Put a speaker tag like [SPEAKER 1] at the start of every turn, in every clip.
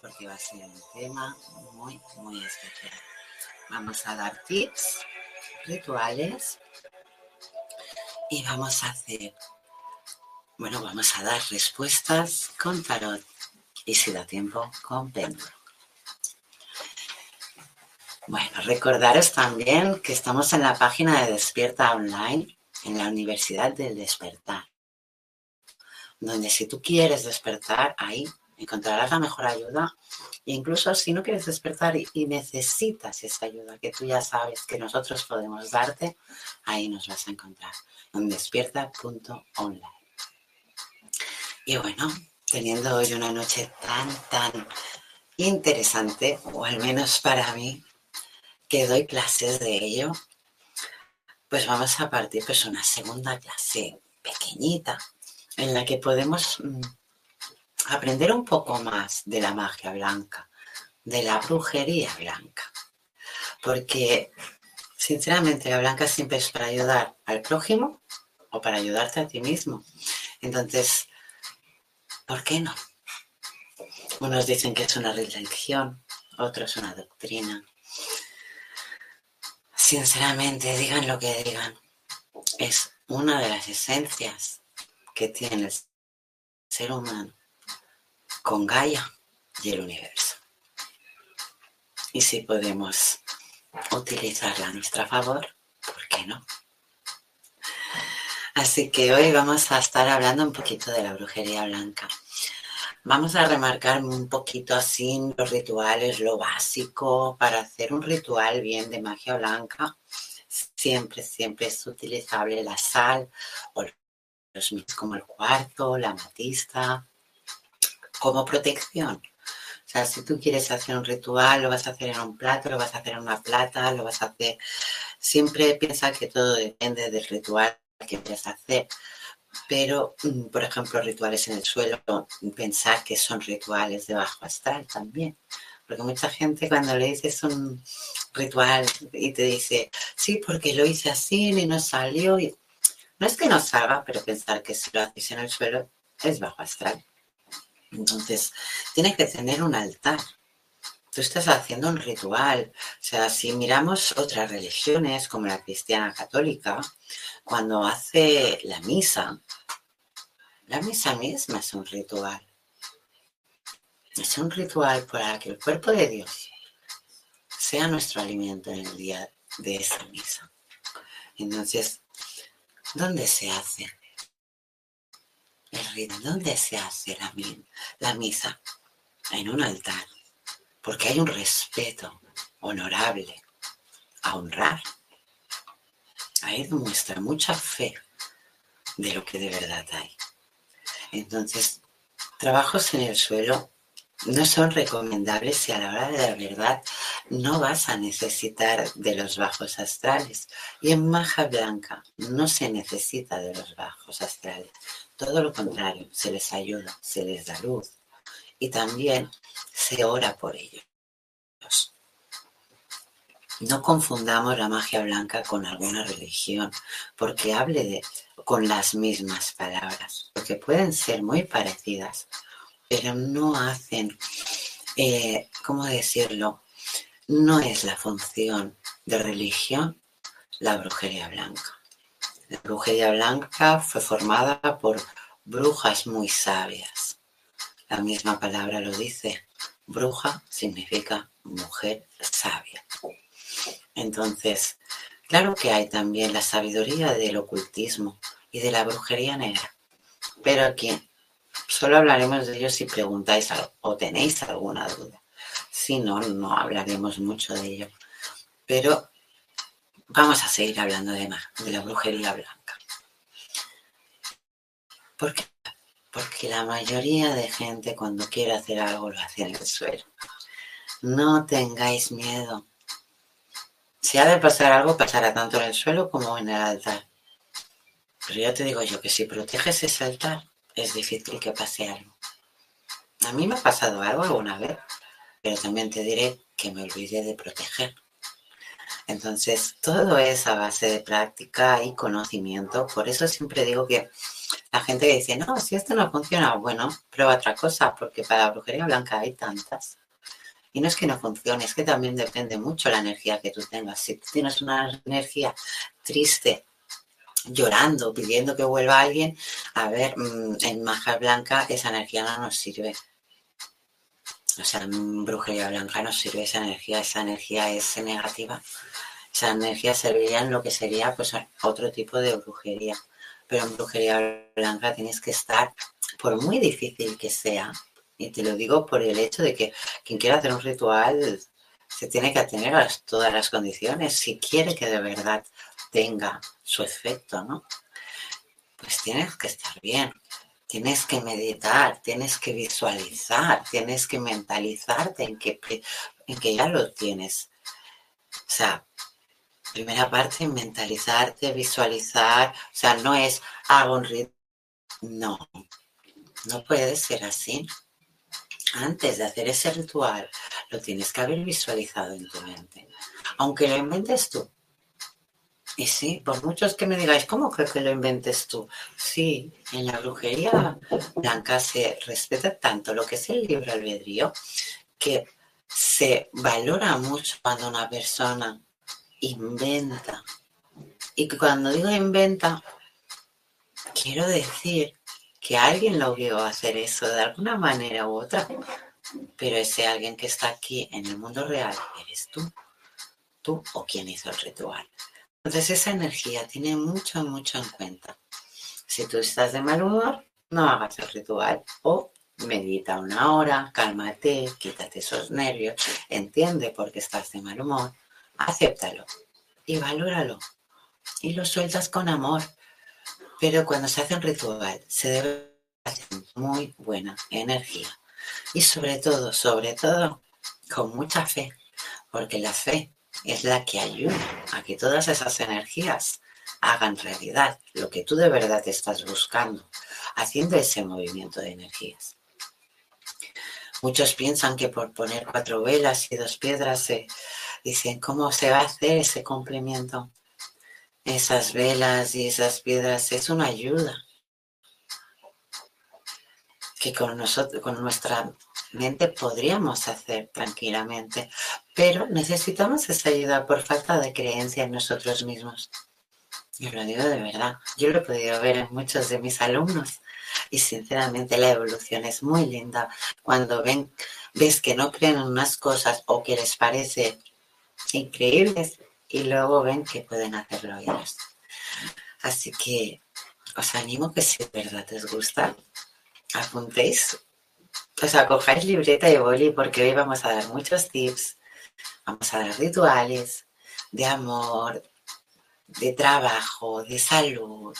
[SPEAKER 1] Porque va a ser un tema muy, muy especial. Vamos a dar tips, rituales y vamos a hacer, bueno, vamos a dar respuestas con tarot y si da tiempo con péndulo. Bueno, recordaros también que estamos en la página de Despierta Online en la Universidad del Despertar, donde si tú quieres despertar, ahí encontrarás la mejor ayuda. E incluso si no quieres despertar y, necesitas esa ayuda que tú ya sabes que nosotros podemos darte, ahí nos vas a encontrar en despierta.online. Y bueno, teniendo hoy una noche tan, tan interesante, o al menos para mí, que doy clases de ello, pues vamos a partir pues una segunda clase pequeñita en la que podemos mm, aprender un poco más de la magia blanca, de la brujería blanca. Porque, sinceramente, la blanca siempre es para ayudar al prójimo o para ayudarte a ti mismo. Entonces, ¿por qué no? Unos dicen que es una religión, otros una doctrina. Sinceramente, digan lo que digan, es una de las esencias que tiene el ser humano con Gaia y el universo. Y si podemos utilizarla a nuestro favor, ¿por qué no? Así que hoy vamos a estar hablando un poquito de la brujería blanca. Vamos a remarcar un poquito así los rituales, lo básico para hacer un ritual bien de magia blanca. Siempre, siempre es utilizable la sal o los como el cuarzo, la matista, como protección. O sea, si tú quieres hacer un ritual, lo vas a hacer en un plato, lo vas a hacer en una plata, lo vas a hacer... Siempre piensa que todo depende del ritual que quieres hacer. Pero, mm, por ejemplo, rituales en el suelo, pensar que son rituales de bajo astral también. Porque mucha gente cuando le dices un ritual y te dice, sí, porque lo hice así y no salió. No es que no salga, pero pensar que si lo haces en el suelo es bajo astral. Entonces, tiene que tener un altar. Tú estás haciendo un ritual. O sea, si miramos otras religiones, como la cristiana católica, cuando hace la misa, la misa misma es un ritual. Es un ritual para que el cuerpo de Dios sea nuestro alimento en el día de esa misa. Entonces, ¿dónde se hace? El ¿dónde se hace la, la misa? En un altar, porque hay un respeto honorable a honrar. Ahí demuestra mucha fe de lo que de verdad hay. Entonces, trabajos en el suelo no son recomendables si a la hora de la verdad no vas a necesitar de los bajos astrales. Y en maja blanca no se necesita de los bajos astrales. Todo lo contrario, se les ayuda, se les da luz y también se ora por ellos. No confundamos la magia blanca con alguna religión, porque hable con las mismas palabras, porque pueden ser muy parecidas, pero no hacen, eh, ¿cómo decirlo? No es la función de religión la brujería blanca. La brujería blanca fue formada por brujas muy sabias. La misma palabra lo dice. Bruja significa mujer sabia. Entonces, claro que hay también la sabiduría del ocultismo y de la brujería negra. Pero aquí solo hablaremos de ello si preguntáis o tenéis alguna duda. Si no, no hablaremos mucho de ello. Pero Vamos a seguir hablando de, de la brujería blanca. ¿Por qué? Porque la mayoría de gente cuando quiere hacer algo lo hace en el suelo. No tengáis miedo. Si ha de pasar algo, pasará tanto en el suelo como en el altar. Pero ya te digo yo que si proteges ese altar, es difícil que pase algo. A mí me ha pasado algo alguna vez, pero también te diré que me olvidé de proteger. Entonces, todo es a base de práctica y conocimiento. Por eso siempre digo que la gente que dice, no, si esto no funciona, bueno, prueba otra cosa, porque para la brujería blanca hay tantas. Y no es que no funcione, es que también depende mucho la energía que tú tengas. Si tú tienes una energía triste, llorando, pidiendo que vuelva alguien, a ver, mm, en magia blanca esa energía no nos sirve. O sea, en brujería blanca no sirve esa energía, esa energía es negativa esa energía serviría en lo que sería pues otro tipo de brujería. Pero en brujería blanca tienes que estar, por muy difícil que sea, y te lo digo por el hecho de que quien quiera hacer un ritual se tiene que atener a todas las condiciones si quiere que de verdad tenga su efecto, ¿no? Pues tienes que estar bien, tienes que meditar, tienes que visualizar, tienes que mentalizarte en que, en que ya lo tienes. O sea, primera parte, mentalizarte, visualizar, o sea, no es hago un ritmo. No, no puede ser así. Antes de hacer ese ritual, lo tienes que haber visualizado en tu mente, aunque lo inventes tú. Y sí, por muchos que me digáis, ¿cómo creo que lo inventes tú? Sí, en la brujería blanca se respeta tanto lo que es el libre albedrío que se valora mucho cuando una persona inventa. Y cuando digo inventa, quiero decir que alguien lo a hacer eso de alguna manera u otra. Pero ese alguien que está aquí en el mundo real eres tú. Tú o quien hizo el ritual. Entonces esa energía tiene mucho, mucho en cuenta. Si tú estás de mal humor, no hagas el ritual o medita una hora, cálmate, quítate esos nervios, entiende por qué estás de mal humor acéptalo y valóralo y lo sueltas con amor. Pero cuando se hace un ritual, se debe hacer muy buena energía. Y sobre todo, sobre todo, con mucha fe, porque la fe es la que ayuda a que todas esas energías hagan realidad lo que tú de verdad estás buscando, haciendo ese movimiento de energías. Muchos piensan que por poner cuatro velas y dos piedras se, Dicen, ¿cómo se va a hacer ese complemento? Esas velas y esas piedras es una ayuda. que con nosotros, con nuestra mente podríamos hacer tranquilamente, pero necesitamos esa ayuda por falta de creencia en nosotros mismos. Yo lo digo de verdad, yo lo he podido ver en muchos de mis alumnos y sinceramente la evolución es muy linda cuando ven, ves que no creen en unas cosas o que les parece increíbles y luego ven que pueden hacerlo ellos. Así que os animo que si de verdad os gusta, apuntéis, o sea, cojáis libreta y boli porque hoy vamos a dar muchos tips, vamos a dar rituales de amor, de trabajo, de salud.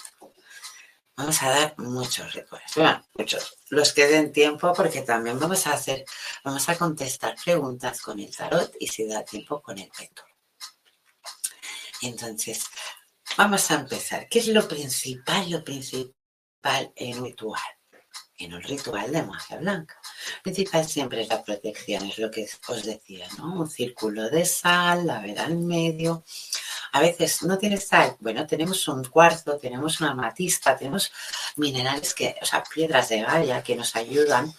[SPEAKER 1] Vamos a dar muchos rituales, bueno, muchos, los que den tiempo porque también vamos a hacer, vamos a contestar preguntas con el tarot y si da tiempo con el péndulo. Entonces, vamos a empezar. ¿Qué es lo principal, lo principal en ritual? En un ritual de magia blanca. principal siempre es la protección, es lo que os decía, ¿no? Un círculo de sal, la vera al medio. A veces no tienes sal, bueno, tenemos un cuarzo, tenemos una amatista, tenemos minerales que, o sea, piedras de Gaia que nos ayudan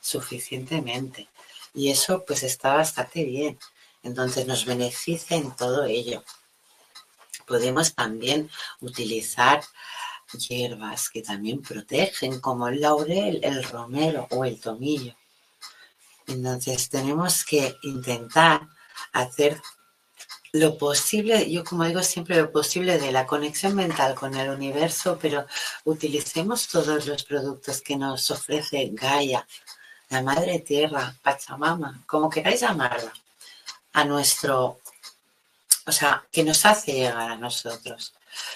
[SPEAKER 1] suficientemente. Y eso pues está bastante bien. Entonces nos beneficia en todo ello. Podemos también utilizar hierbas que también protegen, como el laurel, el romero o el tomillo. Entonces tenemos que intentar hacer lo posible, yo como digo siempre lo posible de la conexión mental con el universo, pero utilicemos todos los productos que nos ofrece Gaia, la Madre Tierra, Pachamama, como queráis llamarla, a nuestro, o sea, que nos hace llegar a nosotros.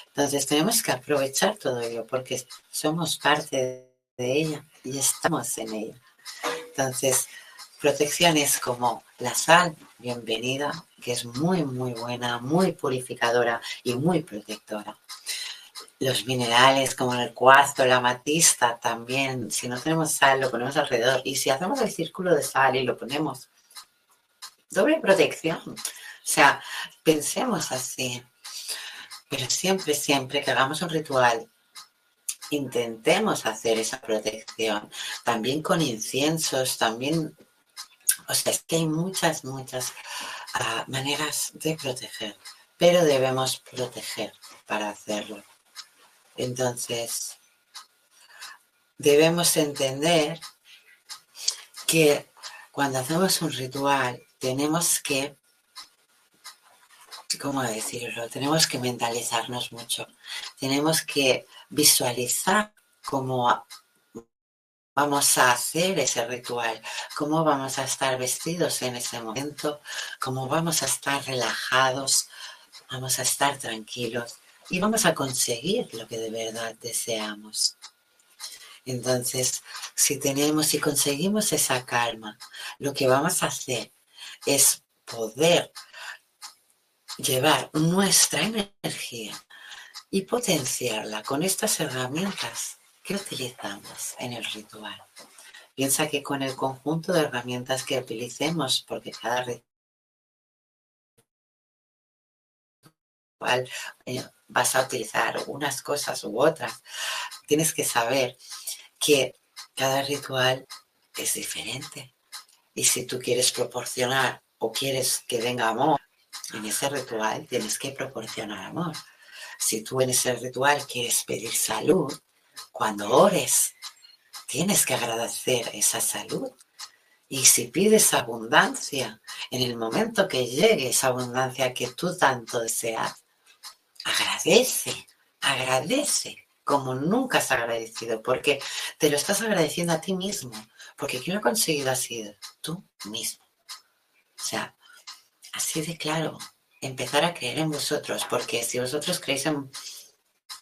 [SPEAKER 1] Entonces tenemos que aprovechar todo ello porque somos parte de ella y estamos en ella. Entonces, protecciones como la sal, bienvenida, que es muy, muy buena, muy purificadora y muy protectora. Los minerales como el cuarzo, la amatista, también, si no tenemos sal, lo ponemos alrededor. Y si hacemos el círculo de sal y lo ponemos, doble protección. O sea, pensemos así. Pero siempre, siempre que hagamos un ritual, intentemos hacer esa protección. También con inciensos, también, o sea, es que hay muchas, muchas ah, maneras de proteger, pero debemos proteger para hacerlo. Entonces, debemos entender que cuando hacemos un ritual tenemos que ¿cómo decirlo? Tenemos que mentalizarnos mucho. Tenemos que visualizar cómo vamos a hacer ese ritual, cómo vamos a estar vestidos en ese momento, cómo vamos a estar relajados, vamos a estar tranquilos y vamos a conseguir lo que de verdad deseamos. Entonces, si tenemos y si conseguimos esa calma, lo que vamos a hacer es poder llevar nuestra energía y potenciarla con estas herramientas que utilizamos en el ritual. Piensa que con el conjunto de herramientas que utilicemos, porque cada ritual eh, vas a utilizar unas cosas u otras, tienes que saber que cada ritual es diferente. Y si tú quieres proporcionar o quieres que venga amor en ese ritual tienes que proporcionar amor. Si tú en ese ritual quieres pedir salud, cuando ores, tienes que agradecer esa salud. Y si pides abundancia, en el momento que llegue esa abundancia que tú tanto deseas, agradece, agradece como nunca has agradecido, porque te lo estás agradeciendo a ti mismo, porque quien lo ha conseguido ha sido tú mismo. O sea, así de claro, empezar a creer en vosotros, porque si vosotros creéis en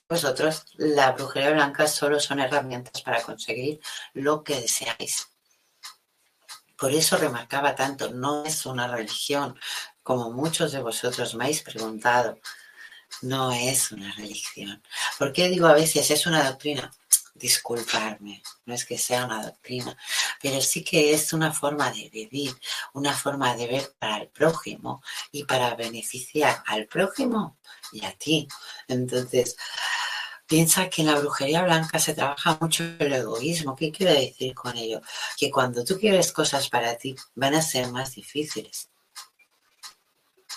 [SPEAKER 1] vosotros, la brujería blanca solo son herramientas para conseguir lo que deseáis. Por eso remarcaba tanto, no es una religión, como muchos de vosotros me habéis preguntado, no es una religión. ¿Por qué digo a veces es una doctrina? Disculparme, no es que sea una doctrina, pero sí que es una forma de vivir, una forma de ver para el prójimo y para beneficiar al prójimo y a ti. Entonces, Piensa que en la brujería blanca se trabaja mucho el egoísmo. ¿Qué quiero decir con ello? Que cuando tú quieres cosas para ti, van a ser más difíciles.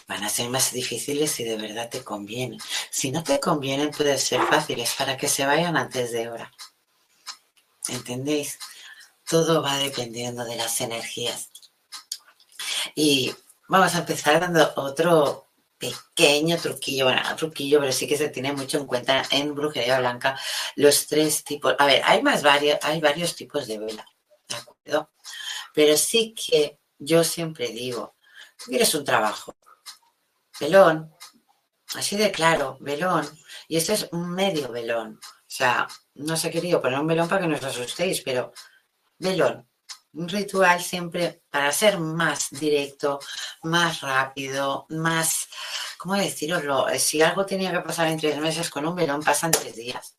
[SPEAKER 1] Van a ser más difíciles si de verdad te convienen. Si no te convienen, pueden ser fáciles para que se vayan antes de hora. ¿Entendéis? Todo va dependiendo de las energías. Y vamos a empezar dando otro pequeño truquillo, bueno, truquillo, pero sí que se tiene mucho en cuenta en brujería blanca los tres tipos. A ver, hay más varios, hay varios tipos de vela, ¿de acuerdo? Pero sí que yo siempre digo, tú quieres un trabajo, velón, así de claro, velón, y este es un medio velón. O sea, no sé querido poner un velón para que no os asustéis, pero velón, un ritual siempre para ser más directo, más rápido, más, ¿cómo deciroslo? Si algo tenía que pasar en tres meses con un velón, pasan tres días.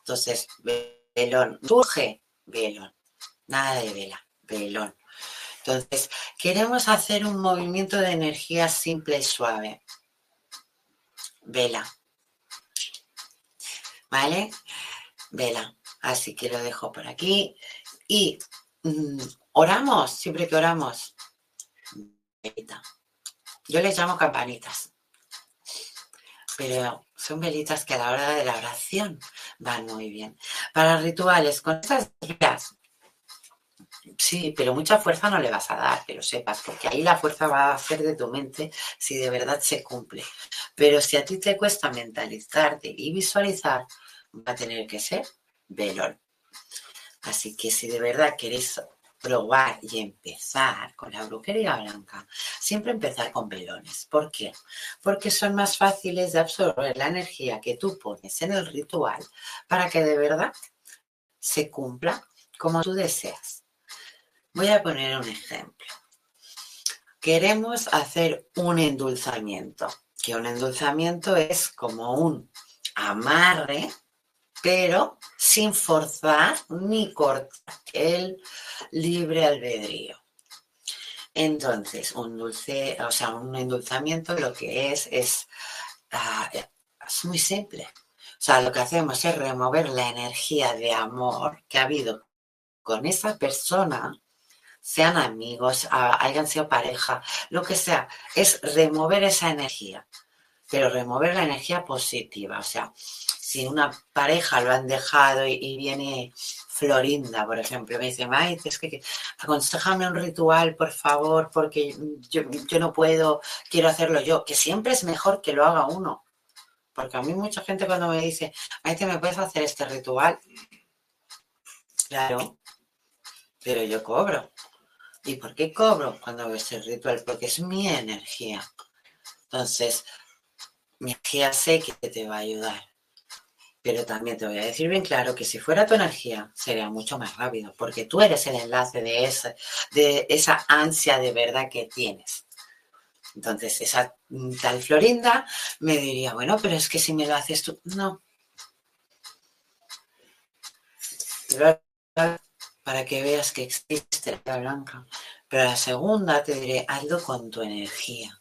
[SPEAKER 1] Entonces, velón, surge velón, nada de vela, velón. Entonces, queremos hacer un movimiento de energía simple y suave. Vela. ¿Vale? Vela. Así que lo dejo por aquí. Y Mm, oramos, siempre que oramos. Yo les llamo campanitas. Pero son velitas que a la hora de la oración van muy bien. Para rituales, con estas velas, sí, pero mucha fuerza no le vas a dar, que lo sepas, porque ahí la fuerza va a hacer de tu mente si de verdad se cumple. Pero si a ti te cuesta mentalizarte y visualizar, va a tener que ser velón. Así que si de verdad queréis probar y empezar con la brujería blanca, siempre empezar con velones. ¿Por qué? Porque son más fáciles de absorber la energía que tú pones en el ritual para que de verdad se cumpla como tú deseas. Voy a poner un ejemplo. Queremos hacer un endulzamiento, que un endulzamiento es como un amarre pero sin forzar ni cortar el libre albedrío. Entonces, un dulce, o sea, un endulzamiento lo que es es, ah, es muy simple. O sea, lo que hacemos es remover la energía de amor que ha habido con esa persona, sean amigos, ah, hayan sido pareja, lo que sea, es remover esa energía, pero remover la energía positiva. O sea, si una pareja lo han dejado y, viene Florinda, por ejemplo, me dice, Maite, es que, aconsejame un ritual, por favor, porque yo, no puedo, quiero hacerlo yo, que siempre es mejor que lo haga uno. Porque a mí mucha gente cuando me dice, Maite, ¿me puedes hacer este ritual? Claro, pero yo cobro. ¿Y por qué cobro cuando hago este ritual? Porque es mi energía. Entonces, mi energía sé que te va a ayudar. Pero también te voy a decir bien claro que si fuera tu energía, sería mucho más rápido, porque tú eres el enlace de esa, de esa ansia de verdad que tienes. Entonces, esa tal Florinda me diría, bueno, pero es que si me lo haces tú, no. Para que veas que existe la blanca. Pero la segunda te diré, hazlo con tu energía.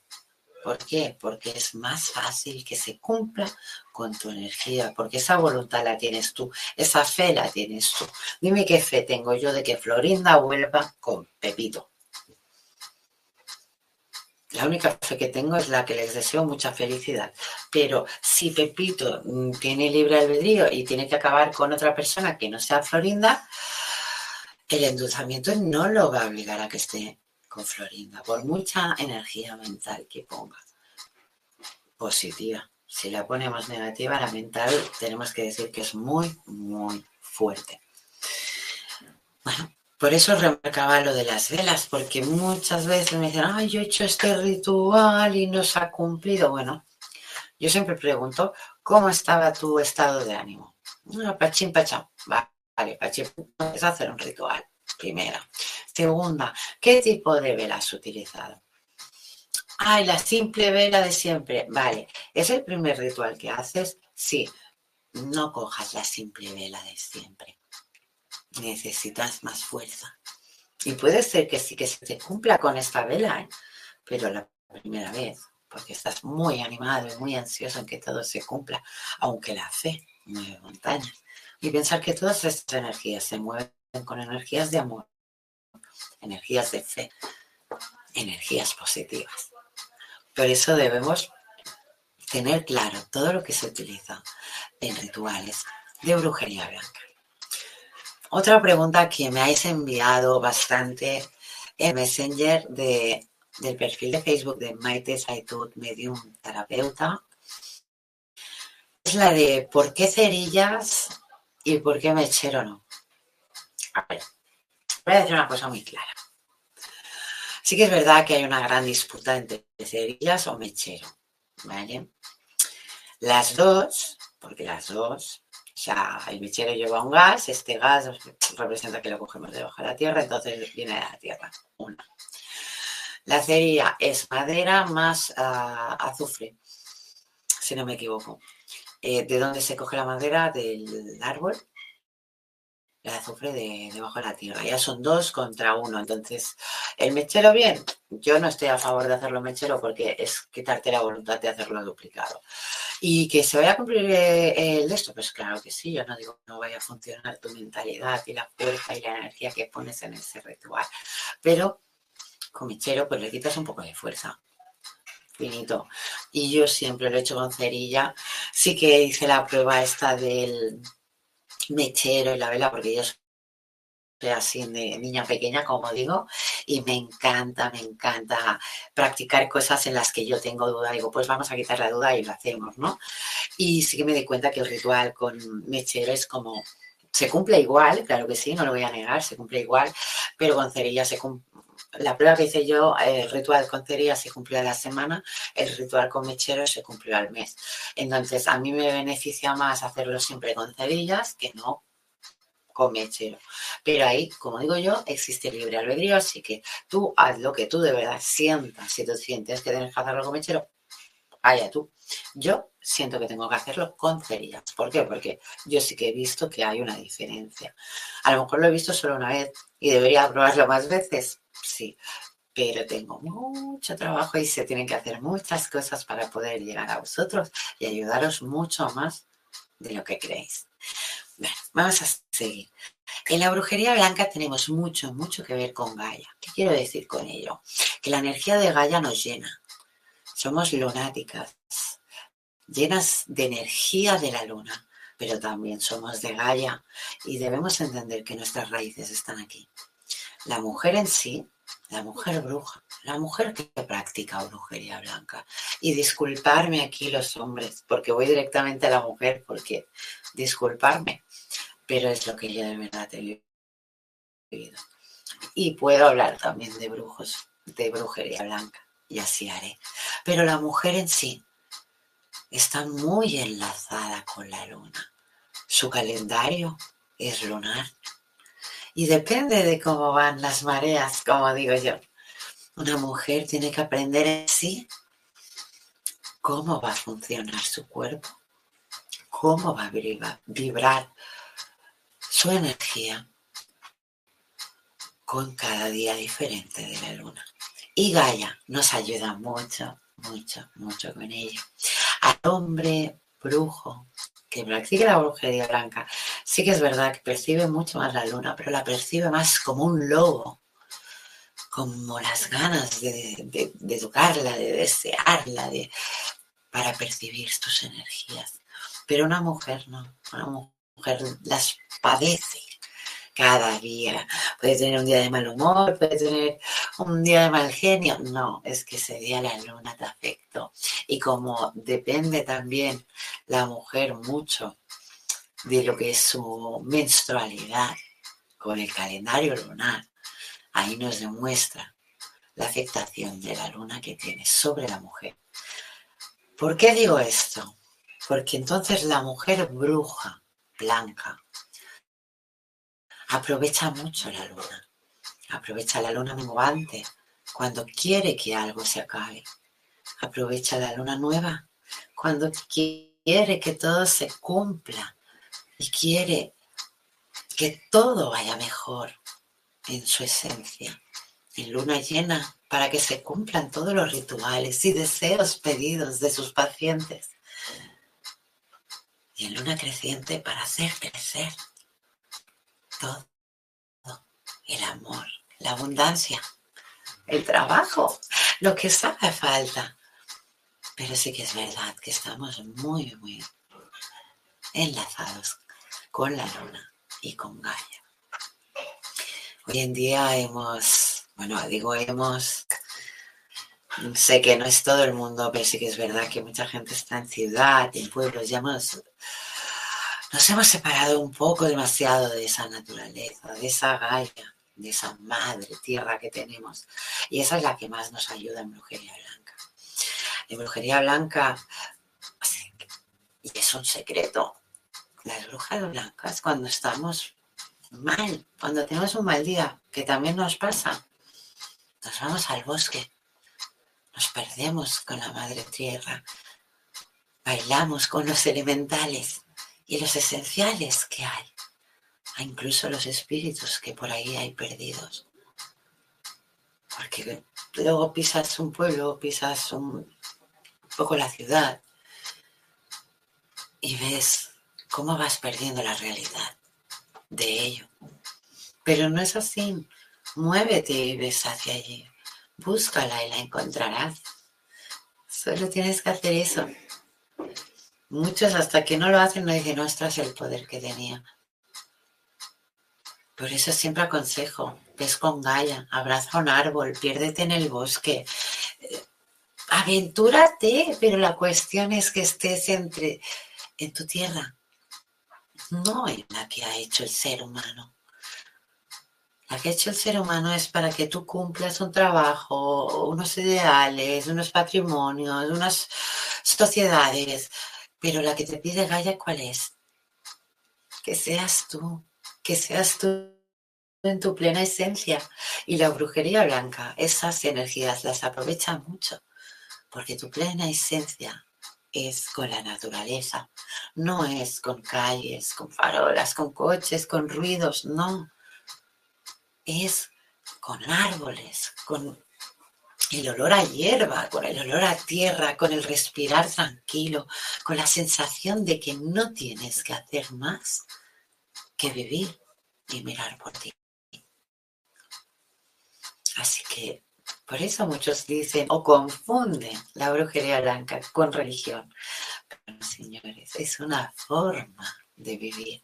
[SPEAKER 1] ¿Por qué? Porque es más fácil que se cumpla con tu energía, porque esa voluntad la tienes tú, esa fe la tienes tú. Dime qué fe tengo yo de que Florinda vuelva con Pepito. La única fe que tengo es la que les deseo mucha felicidad. Pero si Pepito mm, tiene libre albedrío y tiene que acabar con otra persona que no sea Florinda, el endulzamiento no lo va a obligar a que esté con Florinda, por mucha energía mental que ponga. Positiva. Si la ponemos negativa, la mental tenemos que decir que es muy, muy fuerte. Bueno, por eso remarcaba lo de las velas, porque muchas veces me dicen, ay, yo he hecho este ritual y no se ha cumplido. Bueno, yo siempre pregunto, ¿cómo estaba tu estado de ánimo? No, pachín, pachán. Vale, pachín, es hacer un ritual. Primera. Segunda, ¿qué tipo de vela has utilizado? Ay, la simple vela de siempre. Vale, ¿es el primer ritual que haces? Sí. No cojas la simple vela de siempre. Necesitas más fuerza. Y puede ser que sí que se te cumpla con esta vela, ¿eh? pero la primera vez, porque estás muy animado y muy ansioso en que todo se cumpla, aunque la fe mueve montañas. Y pensar que todas estas energías se mueven con energías de amor, energías de fe, energías positivas. Por eso debemos tener claro todo lo que se utiliza en rituales de brujería blanca. Otra pregunta que me habéis enviado bastante en Messenger de, del perfil de Facebook de Maite Saitud Medium Terapeuta es la de ¿por qué cerillas y por qué mechero no? A ver, voy a decir una cosa muy clara. Sí que es verdad que hay una gran disputa entre cerillas o mechero, ¿vale? Las dos, porque las dos, o sea, el mechero lleva un gas, este gas representa que lo cogemos debajo de la tierra, entonces viene de la tierra, una. La cerilla es madera más uh, azufre, si no me equivoco. Eh, ¿De dónde se coge la madera? Del árbol el azufre de, debajo de la tierra. Ya son dos contra uno. Entonces, el mechero, bien, yo no estoy a favor de hacerlo mechero porque es quitarte la voluntad de hacerlo duplicado. Y que se vaya a cumplir eh, el esto, pues claro que sí, yo no digo que no vaya a funcionar tu mentalidad y la fuerza y la energía que pones en ese ritual. Pero con mechero, pues le quitas un poco de fuerza. Finito. Y yo siempre lo he hecho con cerilla. Sí que hice la prueba esta del mechero y la vela, porque yo soy así de niña pequeña, como digo, y me encanta, me encanta practicar cosas en las que yo tengo duda. Digo, pues vamos a quitar la duda y lo hacemos, ¿no? Y sí que me di cuenta que el ritual con mechero es como se cumple igual, claro que sí, no lo voy a negar, se cumple igual, pero con cerilla se cumple la prueba que hice yo, el ritual con cerilla se cumplió a la semana, el ritual con mechero se cumplió al mes. Entonces, a mí me beneficia más hacerlo siempre con cerillas que no con mechero. Pero ahí, como digo yo, existe libre albedrío, así que tú haz lo que tú de verdad sientas. Si tú sientes que tienes que hacerlo con mechero, allá tú. Yo siento que tengo que hacerlo con cerillas. ¿Por qué? Porque yo sí que he visto que hay una diferencia. A lo mejor lo he visto solo una vez y debería probarlo más veces sí, pero tengo mucho trabajo y se tienen que hacer muchas cosas para poder llegar a vosotros y ayudaros mucho más de lo que creéis. Bueno, vamos a seguir. En la brujería blanca tenemos mucho, mucho que ver con Gaia. ¿Qué quiero decir con ello? Que la energía de Gaia nos llena. Somos lunáticas, llenas de energía de la luna, pero también somos de Gaia y debemos entender que nuestras raíces están aquí. La mujer en sí, la mujer bruja, la mujer que practica brujería blanca. Y disculparme aquí los hombres, porque voy directamente a la mujer, porque disculparme, pero es lo que yo de verdad he vivido. Y puedo hablar también de brujos, de brujería blanca, y así haré. Pero la mujer en sí está muy enlazada con la luna. Su calendario es lunar. Y depende de cómo van las mareas, como digo yo. Una mujer tiene que aprender en sí cómo va a funcionar su cuerpo, cómo va a vibrar su energía con cada día diferente de la luna. Y Gaia nos ayuda mucho, mucho, mucho con ello. Al hombre brujo que practique la brujería blanca, sí que es verdad que percibe mucho más la luna, pero la percibe más como un lobo, como las ganas de, de, tocarla, de desearla, de, para percibir tus energías. Pero una mujer no, una mujer las padece cada día. Puede tener un día de mal humor, puede tener un día de mal genio. No, es que ese día la luna te Y como depende también la mujer mucho de lo que es su menstrualidad con el calendario lunar, ahí nos demuestra la afectación de la luna que tiene sobre la mujer. ¿Por qué digo esto? Porque entonces la mujer bruja, blanca, aprovecha mucho la luna. Aprovecha la luna menguante cuando quiere que algo se acabe. Aprovecha la luna nueva cuando quiere que todo se cumpla y quiere que todo vaya mejor en su esencia. En luna llena para que se cumplan todos los rituales y deseos pedidos de sus pacientes. y en luna creciente para hacer crecer todo. El amor, la abundancia, el trabajo, lo que haga falta. Pero sí que es verdad que estamos muy, muy enlazados con la luna y con Gaia. Hoy en día hemos, bueno, digo hemos, sé que no es todo el mundo, pero sí que es verdad que mucha gente está en ciudad, en pueblos, ya hemos, nos hemos separado un poco demasiado de esa naturaleza, de esa Gaia, de esa madre tierra que tenemos. Y esa es la que más nos ayuda en brujería En brujería blanca, y es un secreto, las brujas blancas cuando estamos mal, cuando tenemos un mal día, que también nos pasa, nos vamos al bosque, nos perdemos con la madre tierra, bailamos con los elementales y los esenciales que hay, incluso los espíritus que por ahí hay perdidos. Porque luego pisas un pueblo, pisas un poco la ciudad y ves cómo vas perdiendo la realidad de ello. Pero no es así. Muévete y ves hacia allí. Búscala y la encontrarás. Solo tienes que hacer eso. Muchos hasta que no lo hacen no dicen, ostras, el poder que tenía. Por eso siempre aconsejo, ves con Gaia, abraza un árbol, piérdete en el bosque, eh, aventúrate, pero la cuestión es que estés entre, en tu tierra, no en la que ha hecho el ser humano. La que ha hecho el ser humano es para que tú cumplas un trabajo, unos ideales, unos patrimonios, unas sociedades. Pero la que te pide Gaia, ¿cuál es? Que seas tú, que seas tú en tu plena esencia. Y la brujería blanca, esas energías las aprovecha mucho, porque tu plena esencia es con la naturaleza, no es con calles, con farolas, con coches, con ruidos, no. Es con árboles, con el olor a hierba, con el olor a tierra, con el respirar tranquilo, con la sensación de que no tienes que hacer más que vivir y mirar por ti. Así que por eso muchos dicen o confunden la brujería blanca con religión. Pero señores, es una forma de vivir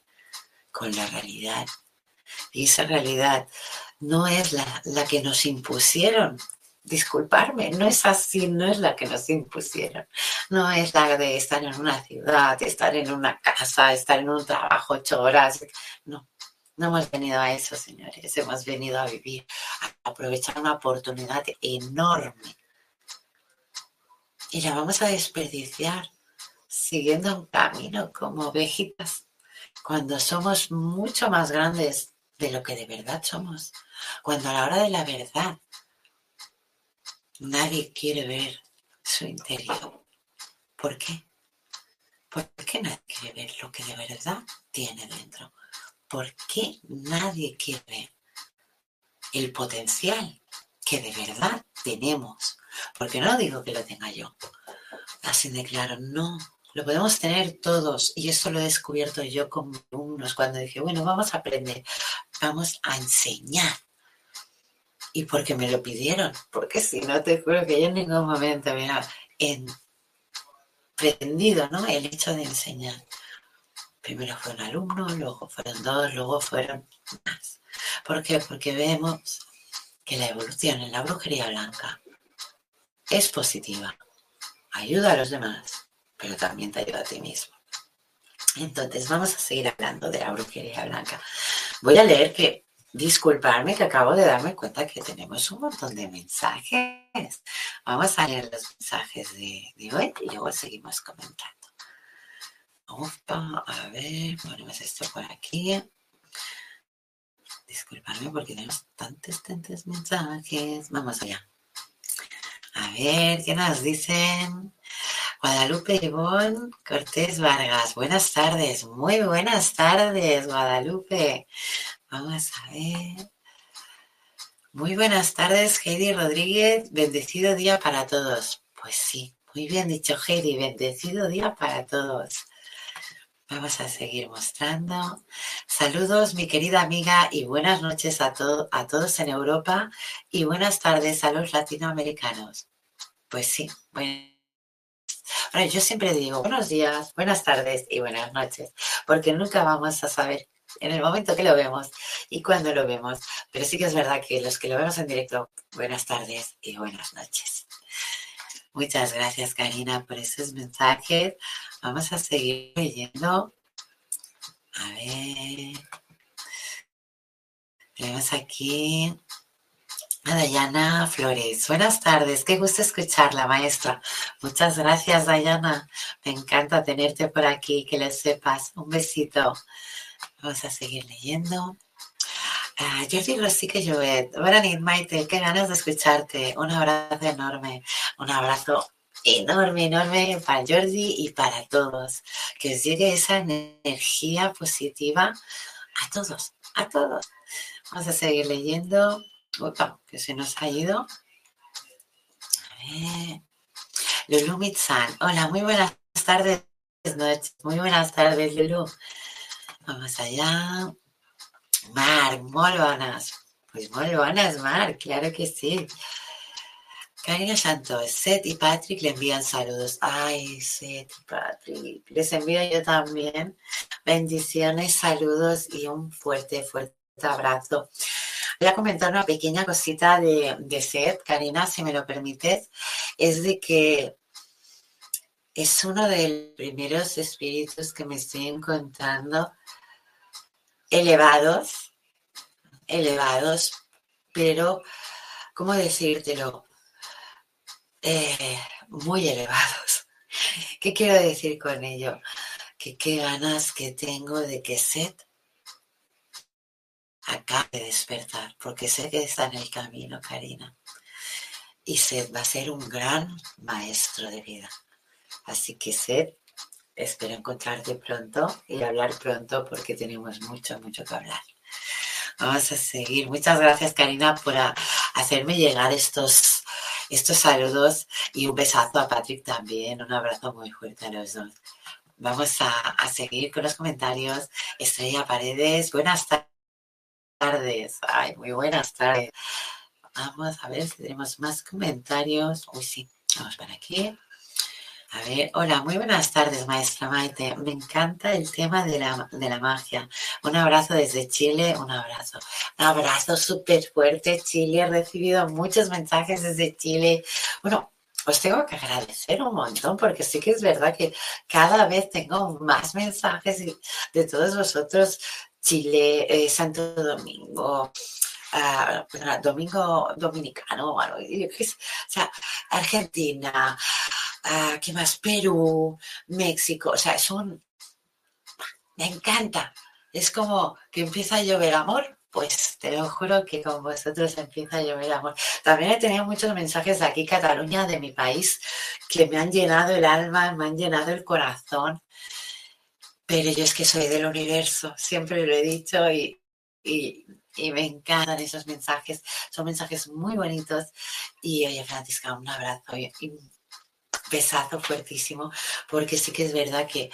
[SPEAKER 1] con la realidad. Y esa realidad no es la, la que nos impusieron. Disculparme, no es así, no es la que nos impusieron. No es la de estar en una ciudad, estar en una casa, estar en un trabajo ocho horas. No, no hemos venido a eso, señores. Hemos venido a vivir, a aprovechar una oportunidad enorme. Y la vamos a desperdiciar siguiendo un camino como ovejitas cuando somos mucho más grandes de lo que de verdad somos. Cuando a la hora de la verdad nadie quiere ver su interior. ¿Por qué? ¿Por qué nadie quiere ver lo que de verdad tiene dentro? ¿Por qué nadie quiere el potencial que de verdad tenemos? Porque no digo que lo tenga yo. Así de claro, no. Lo podemos tener todos y eso lo he descubierto yo con alumnos cuando dije, bueno, vamos a aprender, vamos a enseñar. Y porque me lo pidieron, porque si no te juro que yo en ningún momento había emprendido ¿no? el hecho de enseñar. Primero fue un alumno, luego fueron dos, luego fueron más. ¿Por qué? Porque vemos que la evolución en la brujería blanca es positiva. Ayuda a los demás, pero también te ayuda a ti mismo. Entonces, vamos a seguir hablando de la brujería blanca. Voy a leer que, disculparme que acabo de darme cuenta que tenemos un montón de mensajes. Vamos a leer los mensajes de, de hoy y luego seguimos comentando. Opa, a ver, ponemos esto por aquí. Disculpadme porque tenemos tantos, tantos mensajes. Vamos allá. A ver, ¿qué nos dicen? Guadalupe Ivonne Cortés Vargas. Buenas tardes, muy buenas tardes, Guadalupe. Vamos a ver. Muy buenas tardes, Heidi Rodríguez. Bendecido día para todos. Pues sí, muy bien dicho, Heidi. Bendecido día para todos. Vamos a seguir mostrando. Saludos, mi querida amiga, y buenas noches a, a todos en Europa y buenas tardes a los latinoamericanos. Pues sí, bueno. Bueno, yo siempre digo buenos días, buenas tardes y buenas noches, porque nunca vamos a saber en el momento que lo vemos y cuando lo vemos. Pero sí que es verdad que los que lo vemos en directo, buenas tardes y buenas noches. Muchas gracias, Karina, por esos mensajes. Vamos a seguir leyendo. A ver. Tenemos aquí a Dayana Flores. Buenas tardes, qué gusto escucharla, maestra. Muchas gracias, Dayana. Me encanta tenerte por aquí, que lo sepas. Un besito. Vamos a seguir leyendo. Uh, Jordi Rosique Jovet. Buenas Maite. Qué ganas de escucharte. Un abrazo enorme. Un abrazo enorme, enorme para Jordi y para todos. Que os llegue esa energía positiva a todos, a todos. Vamos a seguir leyendo. Opa, que se nos ha ido. A ver. Lulu Mitzan. Hola, muy buenas tardes. Noches. Muy buenas tardes, Lulu. Vamos allá. Mar, buenas. Pues muy buenas, Mar, claro que sí. Karina Santos, Seth y Patrick le envían saludos. Ay, Seth y Patrick, les envío yo también bendiciones, saludos y un fuerte, fuerte abrazo. Voy a comentar una pequeña cosita de, de Seth, Karina, si me lo permites. Es de que es uno de los primeros espíritus que me estoy encontrando elevados, elevados, pero, ¿cómo decírtelo? Eh, muy elevados. ¿Qué quiero decir con ello? Que qué ganas que tengo de que Seth acabe de despertar, porque sé que está en el camino, Karina. Y Seth va a ser un gran maestro de vida. Así que Seth, espero encontrarte pronto y hablar pronto porque tenemos mucho, mucho que hablar. Vamos a seguir. Muchas gracias, Karina, por hacerme llegar estos estos saludos y un besazo a Patrick también, un abrazo muy fuerte a los dos. Vamos a, seguir con los comentarios. Estrella Paredes, buenas tardes. Ay, muy buenas tardes. Vamos a ver si tenemos más comentarios. Uy, sí, vamos para aquí. A ver, hola, muy buenas tardes, maestra Maite. Me encanta el tema de la, de la magia. Un abrazo desde Chile, un abrazo. Un abrazo súper fuerte, Chile. He recibido muchos mensajes desde Chile. Bueno, os tengo que agradecer un montón porque sí que es verdad que cada vez tengo más mensajes de todos vosotros. Chile, eh, Santo Domingo, uh, Domingo Dominicano, o sea, Argentina, uh, ¿qué más? Perú, México, o sea, es un... Me encanta. Es como que empieza a llover amor, pues te lo juro que con vosotros empieza a llover amor. También he tenido muchos mensajes de aquí, Cataluña, de mi país, que me han llenado el alma, me han llenado el corazón. Pero yo es que soy del universo, siempre lo he dicho y, y me encantan esos mensajes. Son mensajes muy bonitos. Y oye, Francisca, un abrazo besazo fuertísimo, porque sí que es verdad que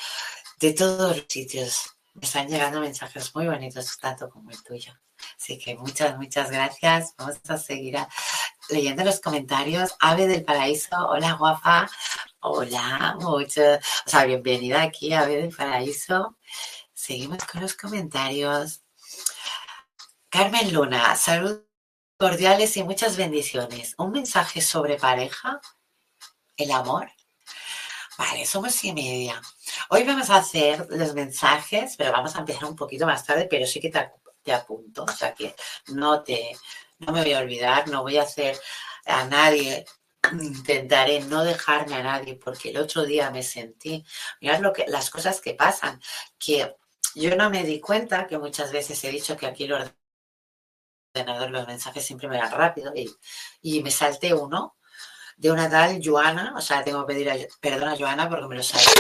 [SPEAKER 1] de todos los sitios me están llegando mensajes muy bonitos, tanto como el tuyo. Así que muchas, muchas gracias. Vamos a seguir leyendo los comentarios. Ave del Paraíso, hola guapa. Hola, mucho. O sea, bienvenida aquí, Ave del Paraíso. Seguimos con los comentarios. Carmen Luna, salud cordiales y muchas bendiciones. Un mensaje sobre pareja, el amor. Vale, somos y media. Hoy vamos a hacer los mensajes, pero vamos a empezar un poquito más tarde, pero sí que te, apunto, o sea que no te, no me voy a olvidar, no voy a hacer a nadie intentaré no dejarme a nadie porque el otro día me sentí, mirad lo que, las cosas que pasan, que yo no me di cuenta que muchas veces he dicho que aquí lo los mensajes siempre me van rápido y, me salté uno de una tal Joana, o sea, tengo que pedir perdón a Joana porque me lo salté.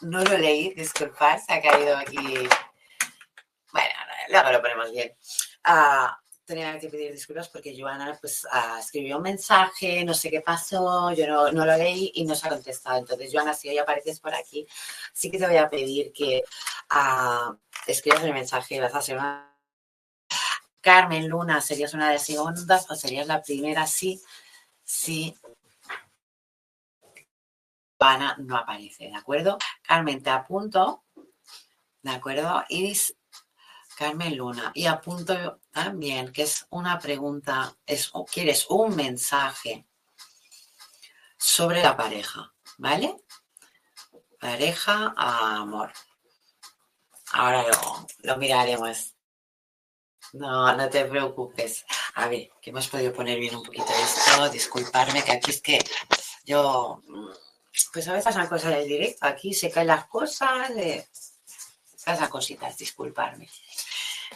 [SPEAKER 1] no lo leí, disculpad, se ha caído aquí. Bueno, luego lo ponemos bien. Ah, tenía que pedir disculpas porque Joana pues ah, escribió un mensaje, no sé qué pasó, yo no, no, lo leí y no se ha contestado. Entonces, Joana, si hoy apareces por aquí, sí que te voy a pedir que uh, escribas el mensaje y vas a una... Carmen Luna, ¿serías una de las segundas o serías la primera? Sí, sí. Joana no aparece, ¿de acuerdo? Carmen, te apunto, ¿de acuerdo? Iris Carmen Luna. Y apunto también que es una pregunta, es, quieres un mensaje sobre la pareja, ¿vale? Pareja, amor. Ahora lo, lo miraremos. No, no te preocupes. A ver, que hemos podido poner bien un poquito esto. Disculparme, que aquí es que yo, pues a veces pasan cosas del directo. Aquí se caen las cosas. Eh, pasan cositas, disculparme.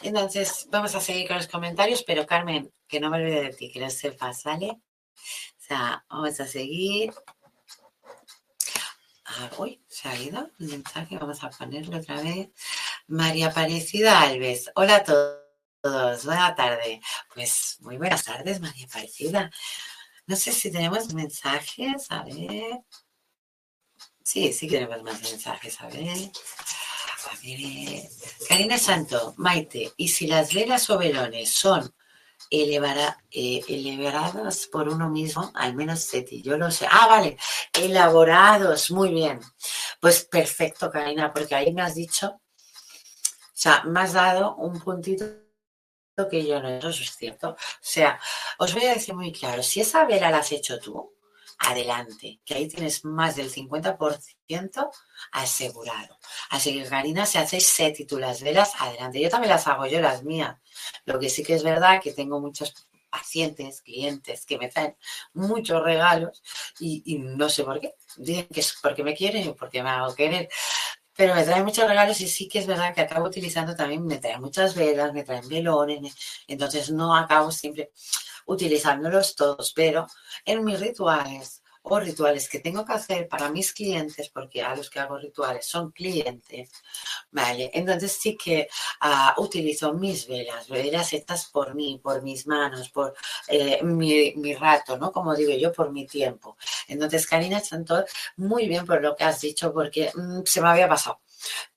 [SPEAKER 1] Entonces, vamos a seguir con los comentarios, pero Carmen, que no me olvide de ti, que lo sepas, ¿vale? O sea, vamos a seguir. Uy, se ha ido el mensaje, vamos a ponerlo otra vez. María Aparecida Alves, hola a todos, buena tarde. Pues muy buenas tardes, María Aparecida. No sé si tenemos mensajes, a ver. Sí, sí tenemos más mensajes, a ver. Karina Santo, Maite, ¿y si las velas o velones son eh, elevadas por uno mismo? Al menos Seti, yo lo sé. Ah, vale, elaborados, muy bien. Pues perfecto, Karina, porque ahí me has dicho, o sea, me has dado un puntito que yo no, eso es cierto. O sea, os voy a decir muy claro, si esa vela la has hecho tú, adelante, que ahí tienes más del 50% asegurado. Así que, Karina, si hacéis set y tú las velas, adelante. Yo también las hago yo, las mías. Lo que sí que es verdad que tengo muchos pacientes, clientes que me traen muchos regalos y, no sé por qué. Dicen que es porque me quieren o porque me hago querer. Pero me traen muchos regalos y sí que es verdad que acabo utilizando también, me traen muchas velas, me traen velones, entonces no acabo siempre utilizándolos todos, pero en mis rituales o rituales que tengo que hacer para mis clientes, porque a los que hago rituales son clientes, ¿vale? Entonces sí que uh, utilizo mis velas, velas hechas por mí, por mis manos, por eh, mi, mi, rato, ¿no? Como digo yo, por mi tiempo. Entonces, Karina Chantor, muy bien por lo que has dicho, porque mmm, se me había pasado.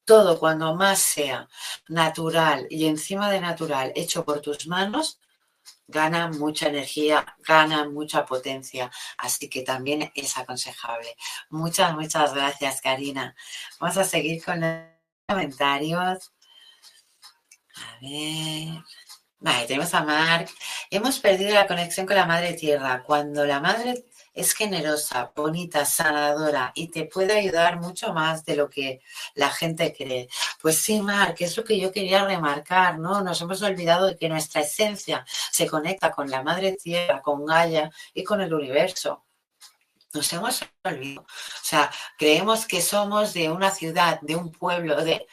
[SPEAKER 1] Todo cuando más sea natural y encima de natural hecho por tus manos, gana mucha energía, gana mucha potencia, así que también es aconsejable. Muchas, muchas gracias, Karina. Vamos a seguir con los comentarios. A ver. Vale, tenemos a Mark. Hemos perdido la conexión con la Madre Tierra. Cuando la Madre es generosa, bonita, sanadora y te puede ayudar mucho más de lo que la gente cree. Pues sí, Mar, que es lo que yo quería remarcar, ¿no? Nos hemos olvidado de que nuestra esencia se conecta con la madre tierra, con Gaia y con el universo. Nos hemos olvidado. O sea, creemos que somos de una ciudad, de un pueblo, de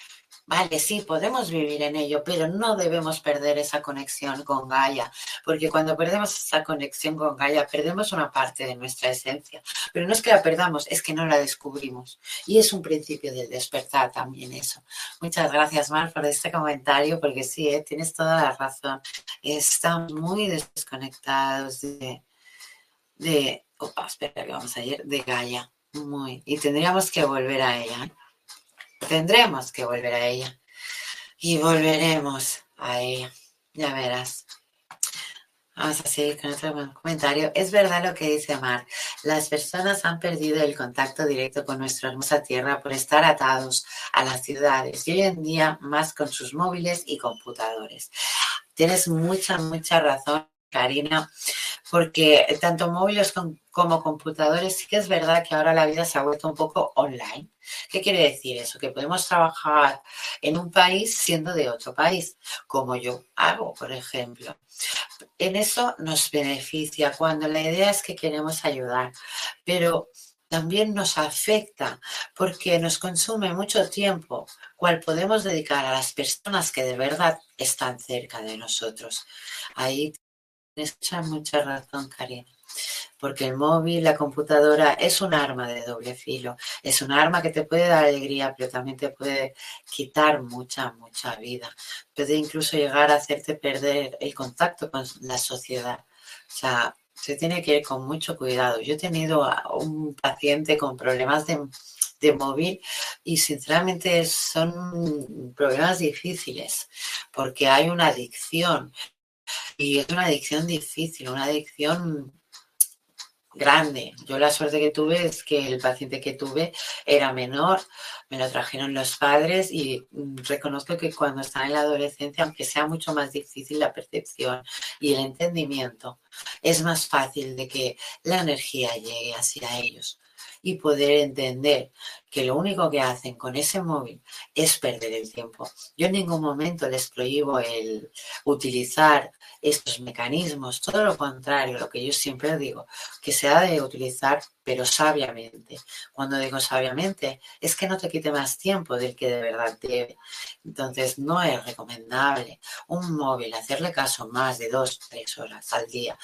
[SPEAKER 1] Vale, sí, podemos vivir en ello, pero no debemos perder esa conexión con Gaia, porque cuando perdemos esa conexión con Gaia, perdemos una parte de nuestra esencia. Pero no es que la perdamos, es que no la descubrimos. Y es un principio del despertar también eso. Muchas gracias, Mar, por este comentario, porque sí, ¿eh? tienes toda la razón. Estamos muy desconectados de... de opa, espera que vamos a ir, de Gaia. Muy. Y tendríamos que volver a ella. ¿eh? Tendremos que volver a ella. Y volveremos a ella. Ya verás. Vamos a seguir con otro comentario. Es verdad lo que dice Mar. Las personas han perdido el contacto directo con nuestra hermosa tierra por estar atados a las ciudades y hoy en día más con sus móviles y computadores. Tienes mucha, mucha razón, Karina, porque tanto móviles como computadores sí que es verdad que ahora la vida se ha vuelto un poco online. ¿Qué quiere decir eso? Que podemos trabajar en un país siendo de otro país, como yo hago, por ejemplo. En eso nos beneficia cuando la idea es que queremos ayudar, pero también nos afecta porque nos consume mucho tiempo, cual podemos dedicar a las personas que de verdad están cerca de nosotros. Ahí mucha, mucha razón, Karina. porque el móvil, la computadora es un arma de doble filo, es un arma que te puede dar alegría, pero también te puede quitar mucha, mucha vida. Puede incluso llegar a hacerte perder el contacto con la sociedad. O sea, se tiene que ir con mucho cuidado. Yo he tenido a un paciente con problemas de, de móvil y sinceramente son problemas difíciles porque hay una adicción y es una adicción difícil, una adicción grande. Yo la suerte que tuve es que el paciente que tuve era menor, me lo trajeron los padres y mm, reconozco que cuando están en la adolescencia, aunque sea mucho más difícil la percepción y el entendimiento, es más fácil de que la energía llegue hacia ellos y poder entender que lo único que hacen con ese móvil es perder el tiempo. Yo en ningún momento les prohíbo el utilizar estos mecanismos, todo lo contrario, lo que yo siempre digo, que se ha de utilizar, pero sabiamente. Cuando digo sabiamente, es que no te quite más tiempo del que de verdad debe. Entonces, no es recomendable un móvil, hacerle caso más de dos, tres horas al día.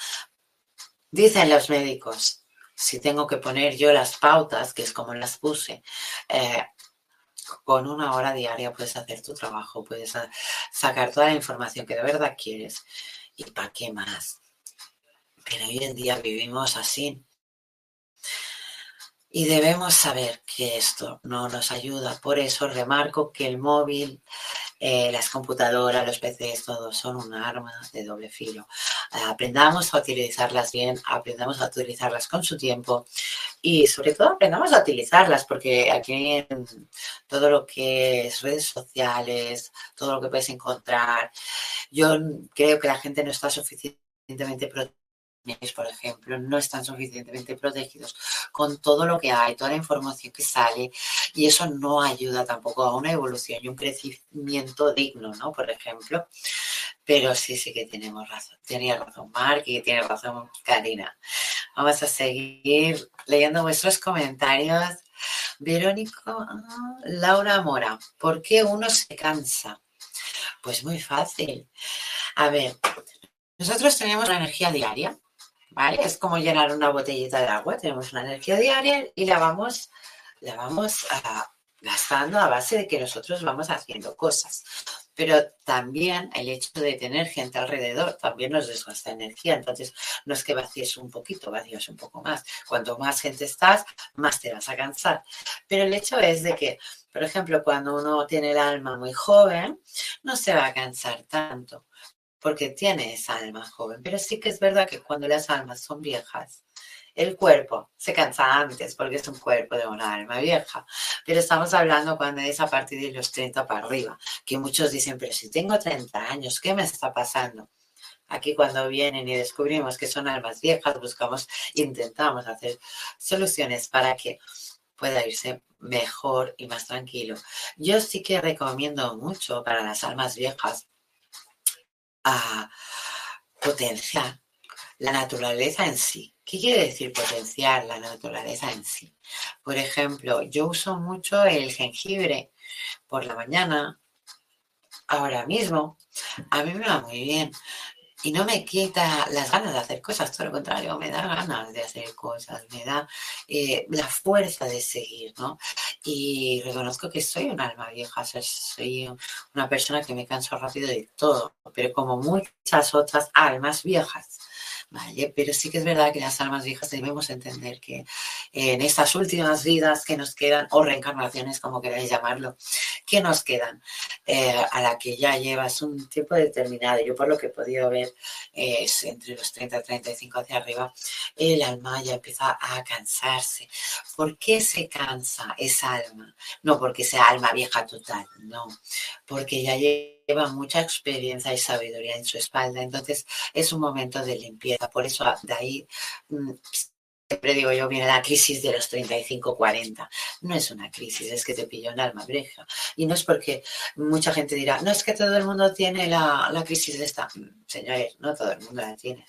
[SPEAKER 1] Dicen los médicos, si tengo que poner yo las pautas, que es como las puse, eh, con una hora diaria puedes hacer tu trabajo, puedes sacar toda la información que de verdad quieres. ¿Y para qué más? Pero hoy en día vivimos así. Y debemos saber que esto no nos ayuda. Por eso remarco que el móvil, eh, las computadoras, los PCs, todos son un arma de doble filo. aprendamos a utilizarlas bien, aprendamos a utilizarlas con su tiempo y sobre todo aprendamos a utilizarlas porque aquí en todo lo que es redes sociales, todo lo que puedes encontrar, yo creo que la gente no está suficientemente protegida por ejemplo, no están suficientemente protegidos con todo lo que hay, toda la información que sale, y eso no ayuda tampoco a una evolución y un crecimiento digno, ¿no? Por ejemplo. Pero sí, sí que tenemos razón. Tenía razón Mark y tiene razón Karina. Vamos a seguir leyendo vuestros comentarios. Verónico, ah, Laura Mora, ¿por qué uno se cansa? Pues muy fácil. A ver, nosotros tenemos la energía diaria es como llenar una botellita de agua, tenemos una energía diaria y la vamos, la vamos a, gastando a base de que nosotros vamos haciendo cosas. Pero también el hecho de tener gente alrededor también nos desgasta energía. Entonces, no es que vacíes un poquito, vacías un poco más. Cuanto más gente estás, más te vas a cansar. Pero el hecho es de que, por ejemplo, cuando uno tiene el alma muy joven, no se va a cansar tanto porque tiene esa alma joven. Pero sí que es verdad que cuando las almas son viejas, el cuerpo se cansa antes porque es un cuerpo de una alma vieja. Pero estamos hablando cuando es a partir de los 30 para arriba, que muchos dicen, pero si tengo 30 años, ¿qué me está pasando? Aquí cuando vienen y descubrimos que son almas viejas, buscamos, intentamos hacer soluciones para que pueda irse mejor y más tranquilo. Yo sí que recomiendo mucho para las almas viejas a potenciar la naturaleza en sí. ¿Qué quiere decir potenciar la naturaleza en sí? Por ejemplo, yo uso mucho el jengibre por la mañana, ahora mismo. A mí me va muy bien y no me quita las ganas de hacer cosas, todo lo contrario, me da ganas de hacer cosas, me da eh, la fuerza de seguir, ¿no? Y reconozco que soy un alma vieja, soy una persona que me canso rápido de todo, pero como muchas otras almas viejas. ¿vale? Pero sí que es verdad que las almas viejas debemos entender que en estas últimas vidas que nos quedan, o reencarnaciones, como queráis llamarlo, que nos quedan, eh, a la que ya llevas un tiempo determinado, yo por lo que he podido ver, es entre los 30 y 35 hacia arriba, el alma ya empieza a cansarse. ¿Por qué se cansa esa alma? No porque sea alma vieja total, no, porque ya lleva mucha experiencia y sabiduría en su espalda, entonces es un momento de limpieza, por eso de ahí mm, siempre digo yo, viene la crisis de los 35-40. No es una crisis, es que te pilló en alma breja. Y no es porque mucha gente dirá, no es que todo el mundo tiene la, la crisis de esta. Señores, no todo el mundo la tiene.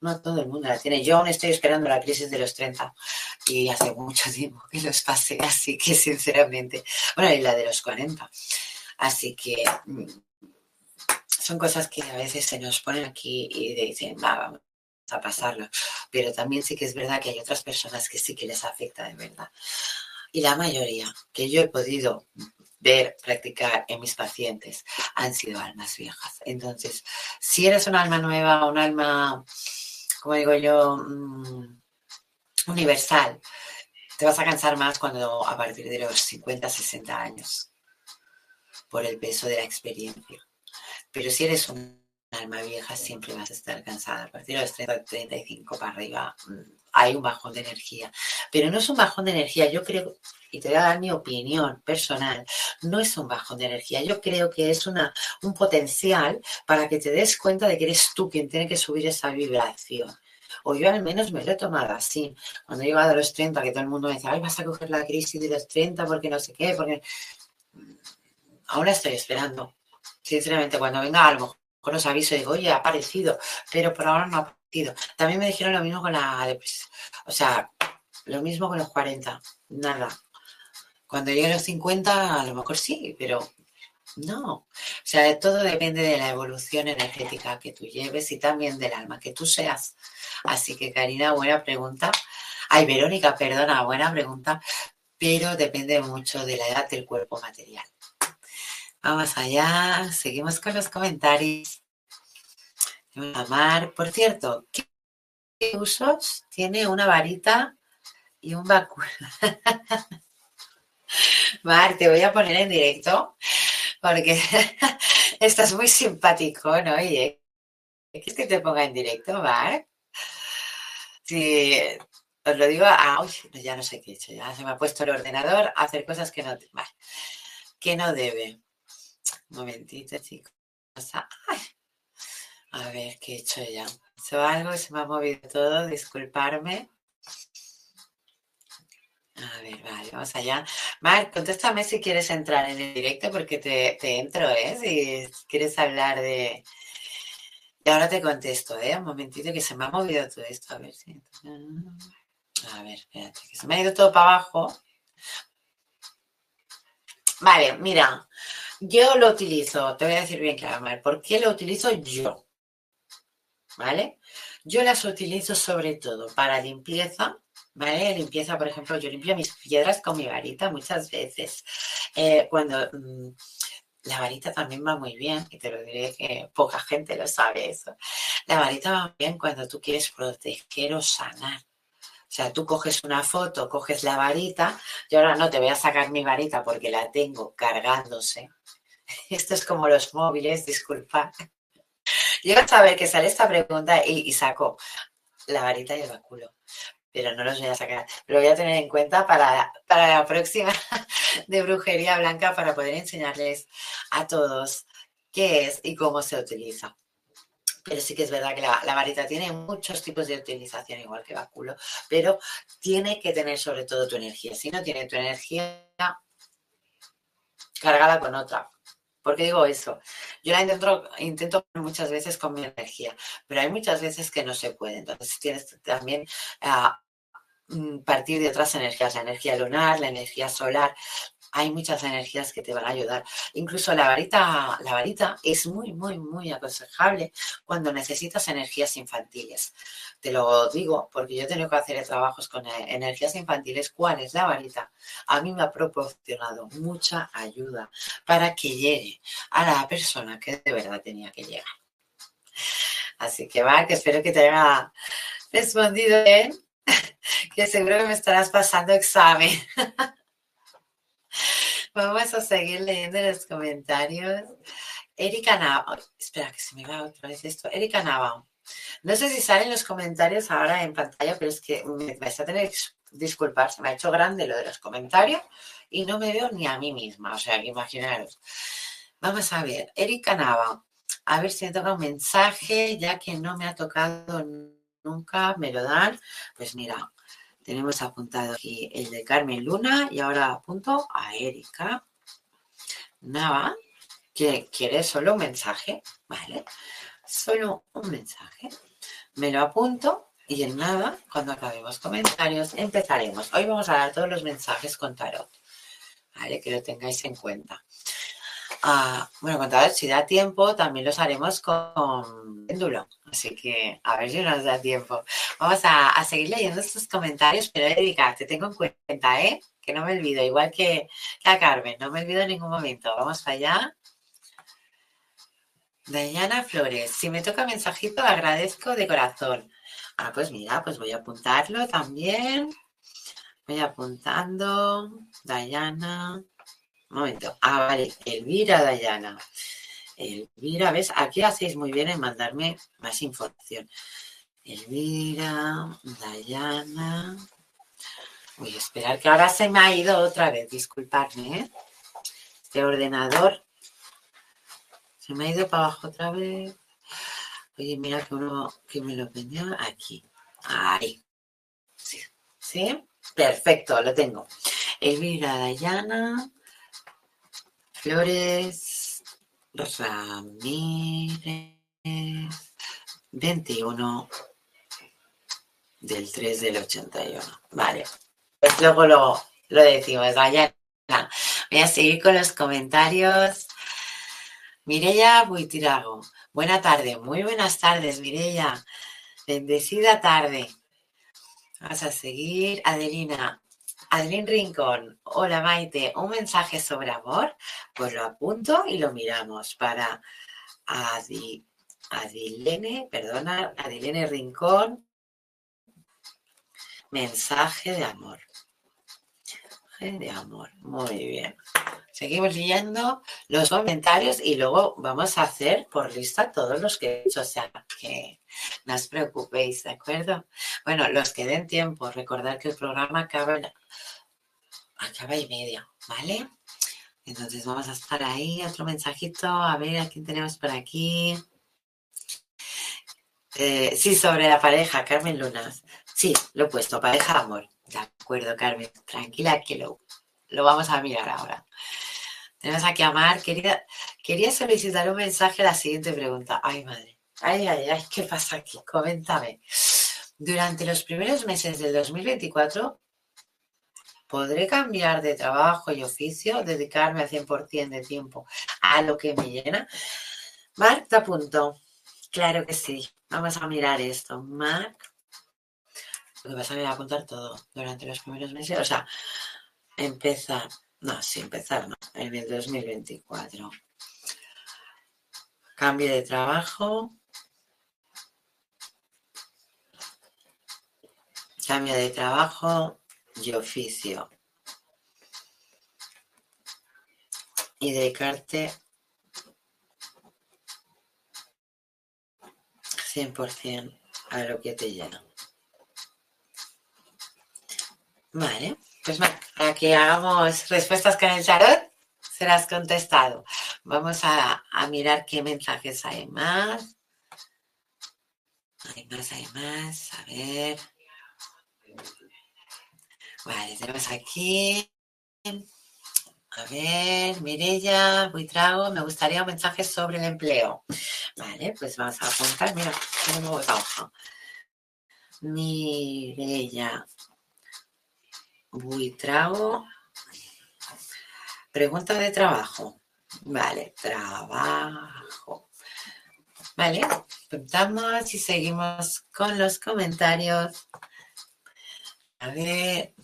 [SPEAKER 1] No todo el mundo la tiene. Yo aún estoy esperando la crisis de los 30 y hace mucho tiempo que los pasé, así que sinceramente, bueno, y la de los 40. Así que mm, son cosas que a veces se nos ponen aquí y dicen, va, vamos a pasarlo. pero también sí que es verdad que hay otras personas que sí que les afecta de verdad. Y la mayoría que yo he podido ver, practicar en mis pacientes han sido almas viejas. Entonces, si eres un alma nueva, un alma, como digo yo, mm, universal, te vas a cansar más cuando a partir de los 50, 60 años, por el peso de la experiencia. Pero si eres un alma vieja, siempre vas a estar cansada. A partir de los 30, 35 para arriba, mm, hay un bajón de energía. Pero no es un bajón de energía, yo creo, y te voy a dar mi opinión personal, no es un bajón de energía, yo creo que es una, un potencial para que te des cuenta de que eres tú quien tiene que subir esa vibración o yo al menos me lo he tomado así. Cuando he llegado a los 30, que todo el mundo me dice, ay, vas a coger la crisis de los 30 porque no sé qué, porque... Ahora estoy esperando. Sinceramente, cuando venga a lo mejor os aviso, digo, oye, ha aparecido, pero por ahora no ha aparecido. También me dijeron lo mismo con la depresión. O sea, lo mismo con los 40, nada. Cuando llegue a los 50, a lo mejor sí, pero no, o sea, todo depende de la evolución energética que tú lleves y también del alma que tú seas. Así que, Karina, buena pregunta. Ay, Verónica, perdona, buena pregunta, pero depende mucho de la edad del cuerpo material. Vamos allá, seguimos con los comentarios. Amar, por cierto, ¿qué usos tiene una varita y un báculo? Mar, te voy a poner en directo porque estás muy simpático, ¿no? Y ¿quieres que te ponga en directo, Mark? Sí, os lo digo, ah, uy, ya no sé qué he hecho, ya se me ha puesto el ordenador a hacer cosas que no, vale, que no debe. Un momentito, chicos. a ver, ¿qué he hecho ya? He hecho algo, se me ha movido todo, disculparme. A ver, vale, vamos allá. Mar, contéstame si quieres entrar en el directo porque te, entro, ¿eh? Si quieres hablar de... Y ahora te contesto, ¿eh? Un momentito que se me ha movido todo esto. A ver si... A ver, espérate, que se me ha ido todo para abajo. Vale, mira, yo lo utilizo, te voy a decir bien claro, Mar, ¿por qué lo utilizo yo? ¿Vale? Yo las utilizo sobre todo para limpieza, ¿vale? Limpieza, por ejemplo, yo limpio mis piedras con mi varita muchas veces. Eh, cuando mm, la varita también va muy bien, y te lo diré que poca gente lo sabe eso. La varita va bien cuando tú quieres proteger o sanar. O sea, tú coges una foto, coges la varita, yo ahora no te voy a sacar mi varita porque la tengo cargándose. Esto es como los móviles, disculpa. Yo a ver que sale esta pregunta y, saco la varita y el báculo pero no los voy a sacar. Lo voy a tener en cuenta para, la próxima de brujería blanca para poder enseñarles a todos qué es y cómo se utiliza. Pero sí que es verdad que la, varita tiene muchos tipos de utilización, igual que báculo, pero tiene que tener sobre todo tu energía. Si no tiene tu energía, cargada con otra. ¿Por qué digo eso? Yo la intento, intento muchas veces con mi energía, pero hay muchas veces que no se puede. Entonces tienes también a mm, partir de otras energías, la energía lunar, la energía solar, hay muchas energías que te van a ayudar. Incluso la varita, la varita es muy, muy, muy aconsejable cuando necesitas energías infantiles. Te lo digo porque yo tengo que hacer trabajos con eh, energías infantiles. ¿Cuál es la varita? A mí me ha proporcionado mucha ayuda para que llegue a la persona que de verdad tenía que llegar. Así que, que espero que te haya respondido bien, que seguro que me estarás pasando examen. Vamos a seguir leyendo los comentarios. Erika Nava, espera que se me va otra vez esto. Erika Nava, no sé si salen los comentarios ahora en pantalla, pero es que me vais a tener que disculpar, se me ha hecho grande lo de los comentarios y no me veo ni a mí misma, o sea, que imaginaros. Vamos a ver, Erika Nava, a ver si me toca un mensaje, ya que no me ha tocado nunca, me lo dan. Pues mira, tenemos apuntado aquí el de Carmen Luna y ahora apunto a Erika Nava, que quiere solo un mensaje, ¿vale? Solo un mensaje. Me lo apunto y en nada, cuando acabemos comentarios, empezaremos. Hoy vamos a dar todos los mensajes con tarot, ¿vale? Que lo tengáis en cuenta. Ah, bueno, con tarot, si da tiempo, también los haremos con péndulo. Así que a ver si nos da tiempo. Vamos a, seguir leyendo estos comentarios, pero Erika, te tengo en cuenta, ¿eh? Que no me olvido, igual que, la Carmen, no me olvido en ningún momento. Vamos allá. Dayana Flores, si me toca mensajito, agradezco de corazón. Ah, pues mira, pues voy a apuntarlo también. Voy apuntando. Dayana. Un momento. Ah, vale. Elvira Dayana. Elvira, ¿ves? Aquí hacéis muy bien en mandarme más información. Elvira, Dayana. Voy a esperar que ahora se me ha ido otra vez. Disculpadme, ¿eh? Este ordenador se me ha ido para abajo otra vez. Oye, mira que uno que me lo vendió aquí. Ahí. Sí. ¿Sí? Perfecto, lo tengo. Elvira Dayana. Flores Ramírez. 21 del 3 del 81. Vale. Pues luego lo, lo decimos. Dayana. Voy a seguir con los comentarios. Mireya Buitirago. Buena tarde, muy buenas tardes, Mireya. Bendecida tarde. Vamos a seguir. Adelina. Adelín Rincón. Hola, Maite. Un mensaje sobre amor. Pues lo apunto y lo miramos para Adi, Adilene, perdona, Adilene Rincón. Mensaje de amor. De amor. Muy bien. Seguimos leyendo los comentarios y luego vamos a hacer por lista todos los que he hecho. O sea, que no os preocupéis, ¿de acuerdo? Bueno, los que den tiempo, recordar que el programa acaba, acaba y media, ¿vale? Entonces vamos a estar ahí, otro mensajito, a ver a quién tenemos por aquí. Eh, sí, sobre la pareja, Carmen Lunas. Sí, lo he puesto, pareja amor. De acuerdo, Carmen, tranquila que lo, lo vamos a mirar ahora. Tenemos aquí a Amar. Quería, quería solicitar un mensaje la siguiente pregunta. Ay, madre. Ay, ay, ay, ¿qué pasa aquí? Coméntame. Durante los primeros meses del 2024, ¿podré cambiar de trabajo y oficio, dedicarme al 100% de tiempo a lo que me llena? Marc, te apunto. Claro que sí. Vamos a mirar esto. Marc. Lo que pasa es que voy a apuntar todo durante los primeros meses. O sea, empezar no, sí, empezar no, en el 2024. Cambio de trabajo. Cambio de trabajo y oficio. Y dedicarte 100% a lo que te llena. Vale. Pues para que hagamos respuestas con el tarot, serás contestado. Vamos a, mirar qué mensajes hay más. Hay más, hay más. A ver. Vale, tenemos aquí. A ver, Mirella, Buitrago, me gustaría un mensaje sobre el empleo. Vale, pues vamos a apuntar. Mira, tenemos hoja. Mirella, Buitrago. Pregunta de trabajo. Vale, trabajo. Vale, preguntamos y seguimos con los comentarios. A ver.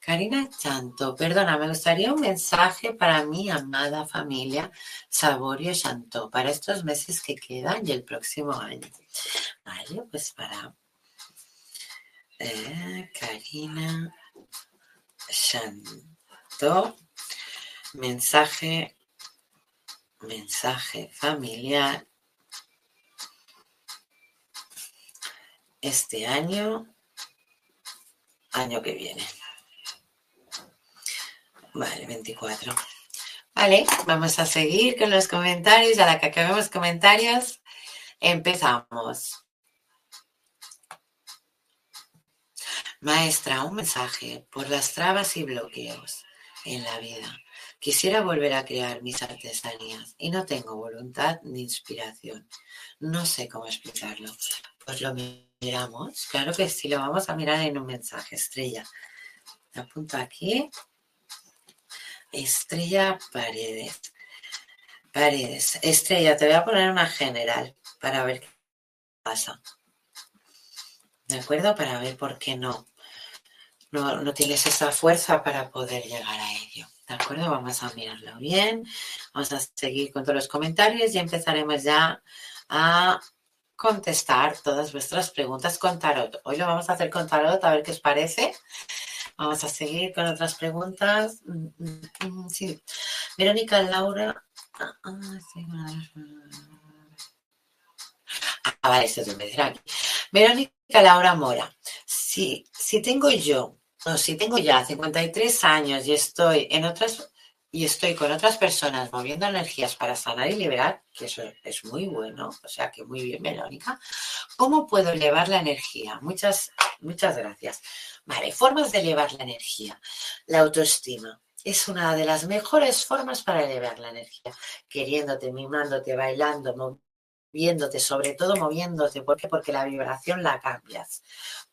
[SPEAKER 1] Karina Chanto, perdona, me gustaría un mensaje para mi amada familia Saborio Chanto para estos meses que quedan y el próximo año. Vale, pues para eh, Karina Shanto. Mensaje, mensaje familiar. Este año, año que viene. Vale, 24. Vale, vamos a seguir con los comentarios. A la que acabemos comentarios, empezamos. Maestra, un mensaje por las trabas y bloqueos en la vida. Quisiera volver a crear mis artesanías y no tengo voluntad ni inspiración. No sé cómo explicarlo. Pues lo miramos. Claro que sí, lo vamos a mirar en un mensaje. Estrella. Te apunto aquí. Estrella Paredes. Paredes. Estrella, te voy a poner una general para ver qué pasa. ¿De acuerdo? Para ver por qué no, no, no tienes esa fuerza para poder llegar a ello. ¿De acuerdo? Vamos a mirarlo bien. Vamos a seguir con todos los comentarios y empezaremos ya a contestar todas vuestras preguntas con tarot. Hoy lo vamos a hacer con tarot, a ver qué os parece. Vamos a seguir con otras preguntas. Mm, sí. Verónica Laura. Ah, ah, ah vale, esto es. Verónica Laura Mora. Si, tengo yo, no, si tengo ya 53 años y estoy en otras y estoy con otras personas moviendo energías para sanar y liberar, que eso es muy bueno, o sea que muy bien, Verónica. ¿Cómo puedo elevar la energía? Muchas, muchas gracias. Vale, formas de elevar la energía. La autoestima es una de las mejores formas para elevar la energía. Queriéndote, mimándote, bailando, moviéndote, sobre todo moviéndote. ¿Por qué? Porque la vibración la cambias.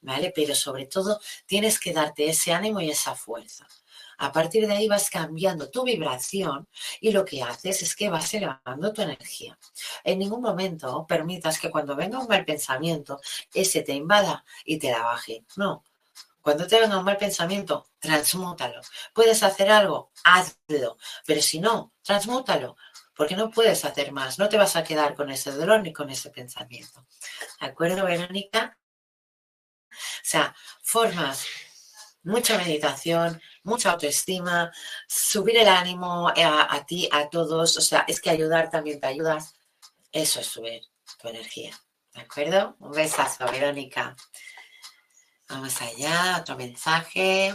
[SPEAKER 1] ¿Vale? Pero sobre todo tienes que darte ese ánimo y esa fuerza. A partir de ahí vas cambiando tu vibración y lo que haces es que vas elevando tu energía. En ningún momento permitas que cuando venga un mal pensamiento, ese te invada y te la baje. No, cuando te venga un mal pensamiento, transmútalo. ¿Puedes hacer algo? Hazlo. Pero si no, transmútalo. Porque no puedes hacer más. No te vas a quedar con ese dolor ni con ese pensamiento. ¿De acuerdo, Verónica? O sea, formas, mucha meditación, mucha autoestima, subir el ánimo a, a, ti, a todos. O sea, es que ayudar también te ayudas. Eso es subir tu energía. ¿De acuerdo? Un besazo, Verónica. Vamos allá, otro mensaje.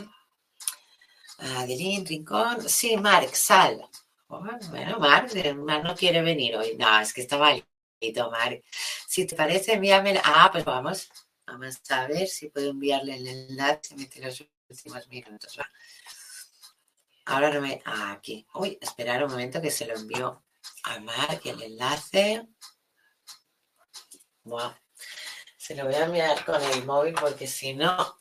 [SPEAKER 1] Adelín, Rincón. Sí, Mark, sal. Bueno, Mark, Mark no quiere venir hoy. No, es que está malito, Mark. Si te parece, envíame. Ah, pues vamos. Vamos a ver si puedo enviarle el enlace. Los últimos minutos. Ahora no me. Ah, aquí. Uy, esperar un momento que se lo envío a Mark el enlace. Wow. Se lo voy a enviar con el móvil porque si no,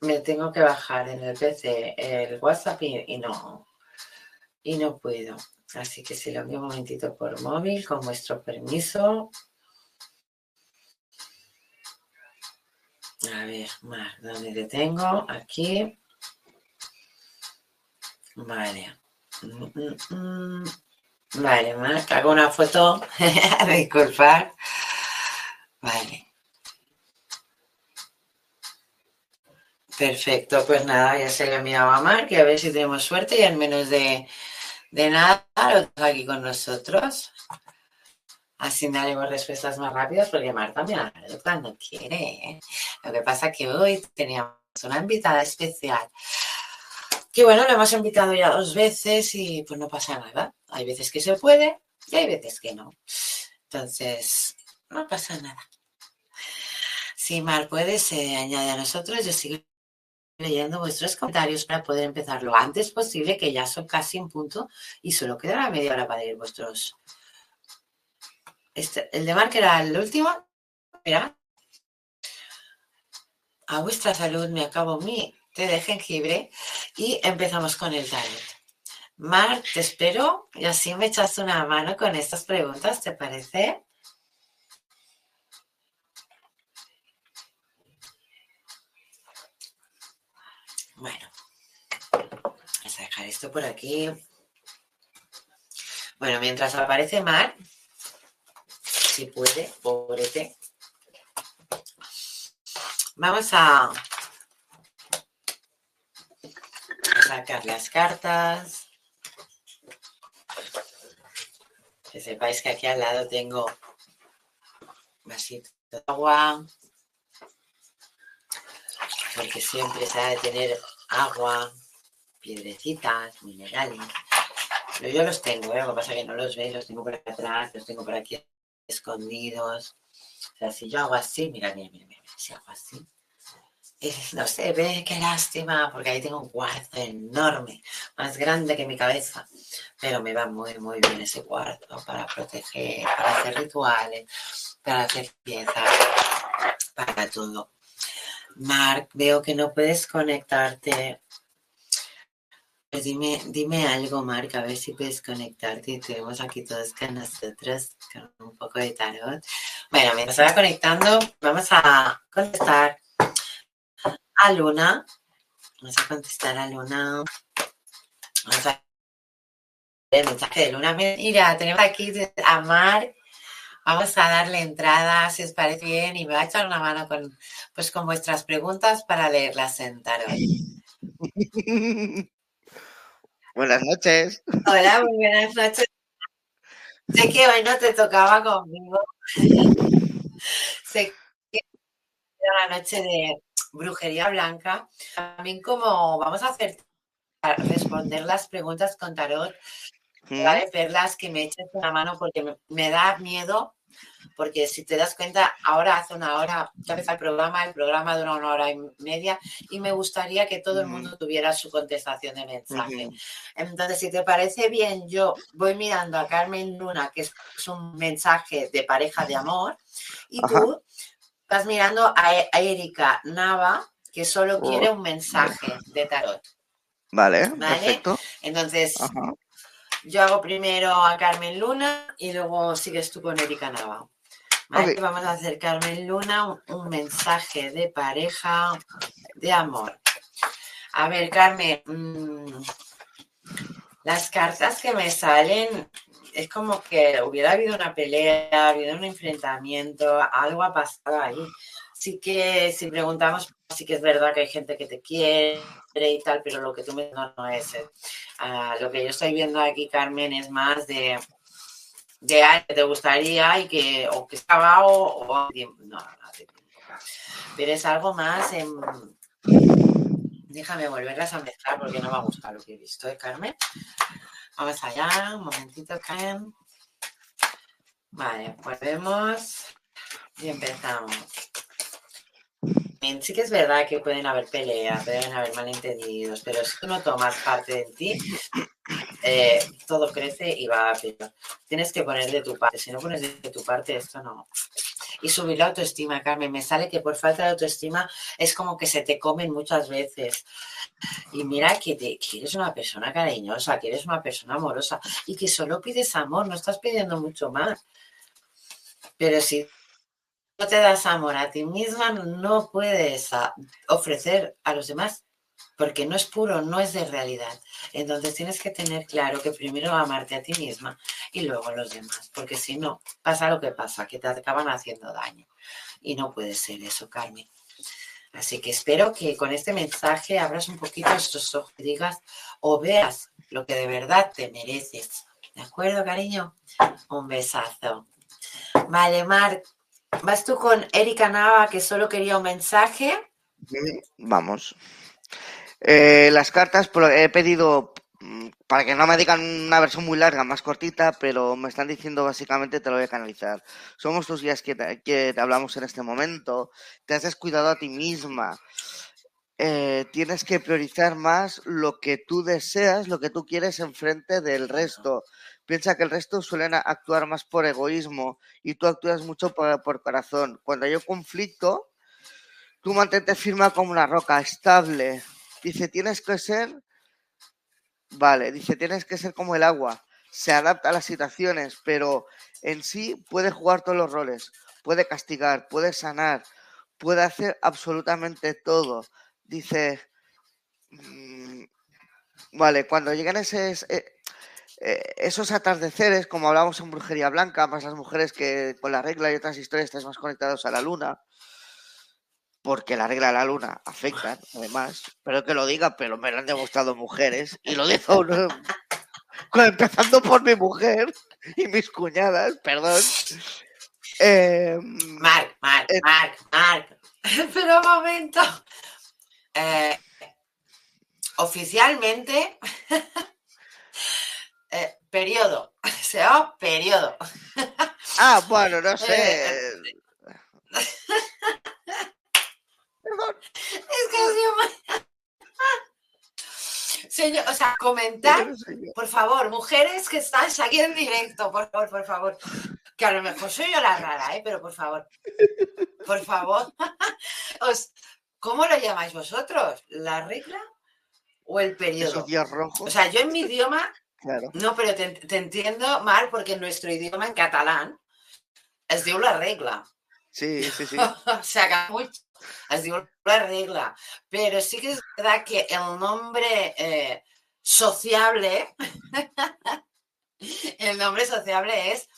[SPEAKER 1] me tengo que bajar en el PC el WhatsApp y, no, y no puedo. Así que se lo envío un momentito por móvil con vuestro permiso. A ver, más, ¿dónde te tengo? Aquí. Vale. Vale, más, hago una foto. Disculpar. Vale. Perfecto, pues nada, ya se le enviado a Mar, que a ver si tenemos suerte y al menos de, nada lo tengo aquí con nosotros. Así daremos respuestas más rápidas porque Mar también cuando quiere. ¿eh? Lo que pasa es que hoy teníamos una invitada especial. Que bueno, lo hemos invitado ya dos veces y pues no pasa nada. Hay veces que se puede y hay veces que no. Entonces, no pasa nada. Si Mar puede, se añade a nosotros. Yo sigo leyendo vuestros comentarios para poder empezar lo antes posible, que ya son casi un punto y solo quedará media hora para leer vuestros. Este, el de Mark era el último. Mira. A vuestra salud me acabo mi té de jengibre y empezamos con el tarot. Mark, te espero y así me echas una mano con estas preguntas, ¿te parece? Bueno, vamos a esto por aquí. Bueno, mientras aparece Mar, si puede, pobrete. Vamos a, sacar las cartas. Que sepáis que aquí al lado tengo vasito de agua porque siempre se ha de tener agua, piedrecitas, minerales. Pero yo los tengo, ¿eh? lo que pasa es que no los veis, los tengo por atrás, los tengo por aquí escondidos. O sea, si yo hago así, mira, mira, mira, mira si hago así, no se ve, qué lástima, porque ahí tengo un cuarto enorme, más grande que mi cabeza. Pero me va muy, muy bien ese cuarto para proteger, para hacer rituales, para hacer piezas, para todo. Mark, veo que no puedes conectarte. Pues dime, dime algo, Marc, a ver si puedes conectarte. Tenemos aquí todos con nosotros con un poco de tarot. Bueno, mientras va conectando, vamos a contestar a Luna. Vamos a contestar a Luna. Vamos a el mensaje de Luna. Mira, tenemos aquí a Marc. Vamos a darle entrada, si os parece bien, y me va a echar una mano con, pues, con vuestras preguntas para leerlas en tarot.
[SPEAKER 2] Buenas noches.
[SPEAKER 1] Hola, muy buenas noches. Sé que hoy no te tocaba conmigo. sé que era la noche de brujería blanca. También como vamos a hacer responder las preguntas con tarot, ¿vale? Verlas que me eches una mano porque me da miedo porque si te das cuenta, ahora hace una hora ya empezó el programa, el programa dura una hora y media y me gustaría que todo el mundo tuviera su contestación de mensaje. Entonces, si te parece bien, yo voy mirando a Carmen Luna, que es un mensaje de pareja de amor, y tú estás mirando a, Erika Nava, que solo oh, quiere un mensaje de tarot.
[SPEAKER 2] Vale, perfecto.
[SPEAKER 1] Entonces, yo hago primero a Carmen Luna y luego sigues tú con Erika Nava. Vamos a hacer Carmen Luna un, mensaje de pareja, de amor. A ver, Carmen, mm, las cartas que me salen es como que hubiera habido una pelea, ha habido un enfrentamiento, algo ha pasado ahí. Sí que si preguntamos, sí que es verdad que hay gente que te quiere y tal, pero lo que tú me no, no es. Eh, ah, lo que yo estoy viendo aquí, Carmen, es más de de que te gustaría y que o que estaba o, o no, no, pero es algo más en... déjame volverlas a mezclar porque no me gusta lo que he visto, ¿eh, Carmen? Vamos allá, un momentito, Carmen. Vale, volvemos y empezamos. Sí que es verdad que pueden haber peleas, pueden haber malentendidos, pero si tú no tomas parte de ti, eh, todo crece y va a peor. Tienes que poner de tu parte. Si no pones de tu parte, esto no. Y subir la autoestima, Carmen. Me sale que por falta de autoestima es como que se te comen muchas veces. Y mira que, te, eres una persona cariñosa, que eres una persona amorosa y que solo pides amor, no estás pidiendo mucho más. Pero si no te das amor a ti misma, no puedes ofrecer a los demás porque no es puro, no es de realidad. Entonces tienes que tener claro que primero amarte a ti misma y luego a los demás, porque si no, pasa lo que pasa, que te acaban haciendo daño. Y no puede ser eso, Carmen. Así que espero que con este mensaje abras un poquito estos ojos y digas o veas lo que de verdad te mereces. ¿De acuerdo, cariño? Un besazo. Vale, Marc, vas tú con Erika Nava, que solo quería un mensaje.
[SPEAKER 2] Vamos. Eh, las cartas he pedido mm, para que no me digan una versión muy larga, más cortita, pero me están diciendo básicamente te lo voy a canalizar. Somos tus días que te, hablamos en este momento. Te has descuidado a ti misma. Eh, tienes que priorizar más lo que tú deseas, lo que tú quieres enfrente del resto. Piensa que el resto suelen actuar más por egoísmo y tú actúas mucho por, corazón. Cuando hay un conflicto, tú mantente firme como una roca, estable, Dice, tienes que ser, vale, dice, tienes que ser como el agua, se adapta a las situaciones, pero en sí puede jugar todos los roles, puede castigar, puede sanar, puede hacer absolutamente todo. Dice, mm, vale, cuando llegan esos, eh, eh, esos atardeceres, como hablamos en Brujería Blanca, más las mujeres que con la regla y otras historias estás más conectados a la luna, porque la regla de la luna afecta, además, pero que lo diga, pero me lo han demostrado mujeres, y lo digo empezando por mi mujer y mis cuñadas, perdón.
[SPEAKER 1] Eh, Marc, Marc, eh, Marc, Marc, pero un momento. Eh, oficialmente, periodo, sea, periodo.
[SPEAKER 2] Ah, bueno, no sé.
[SPEAKER 1] Es que Señor, o sea, comentar, por favor, mujeres que están aquí en directo, por favor, por favor. Que a lo mejor soy yo la rara, ¿eh? pero por favor, por favor. ¿Cómo lo llamáis vosotros? ¿La regla? o el periodo.
[SPEAKER 2] Rojos.
[SPEAKER 1] O sea, yo en mi idioma,
[SPEAKER 2] Claro.
[SPEAKER 1] no, pero te, te entiendo mal porque en nuestro idioma, en catalán, es diu la regla.
[SPEAKER 2] Sí, sí, sí.
[SPEAKER 1] que mucho. Es diu la regla. Pero sí que es verdad que el nombre eh, sociable, el nombre sociable es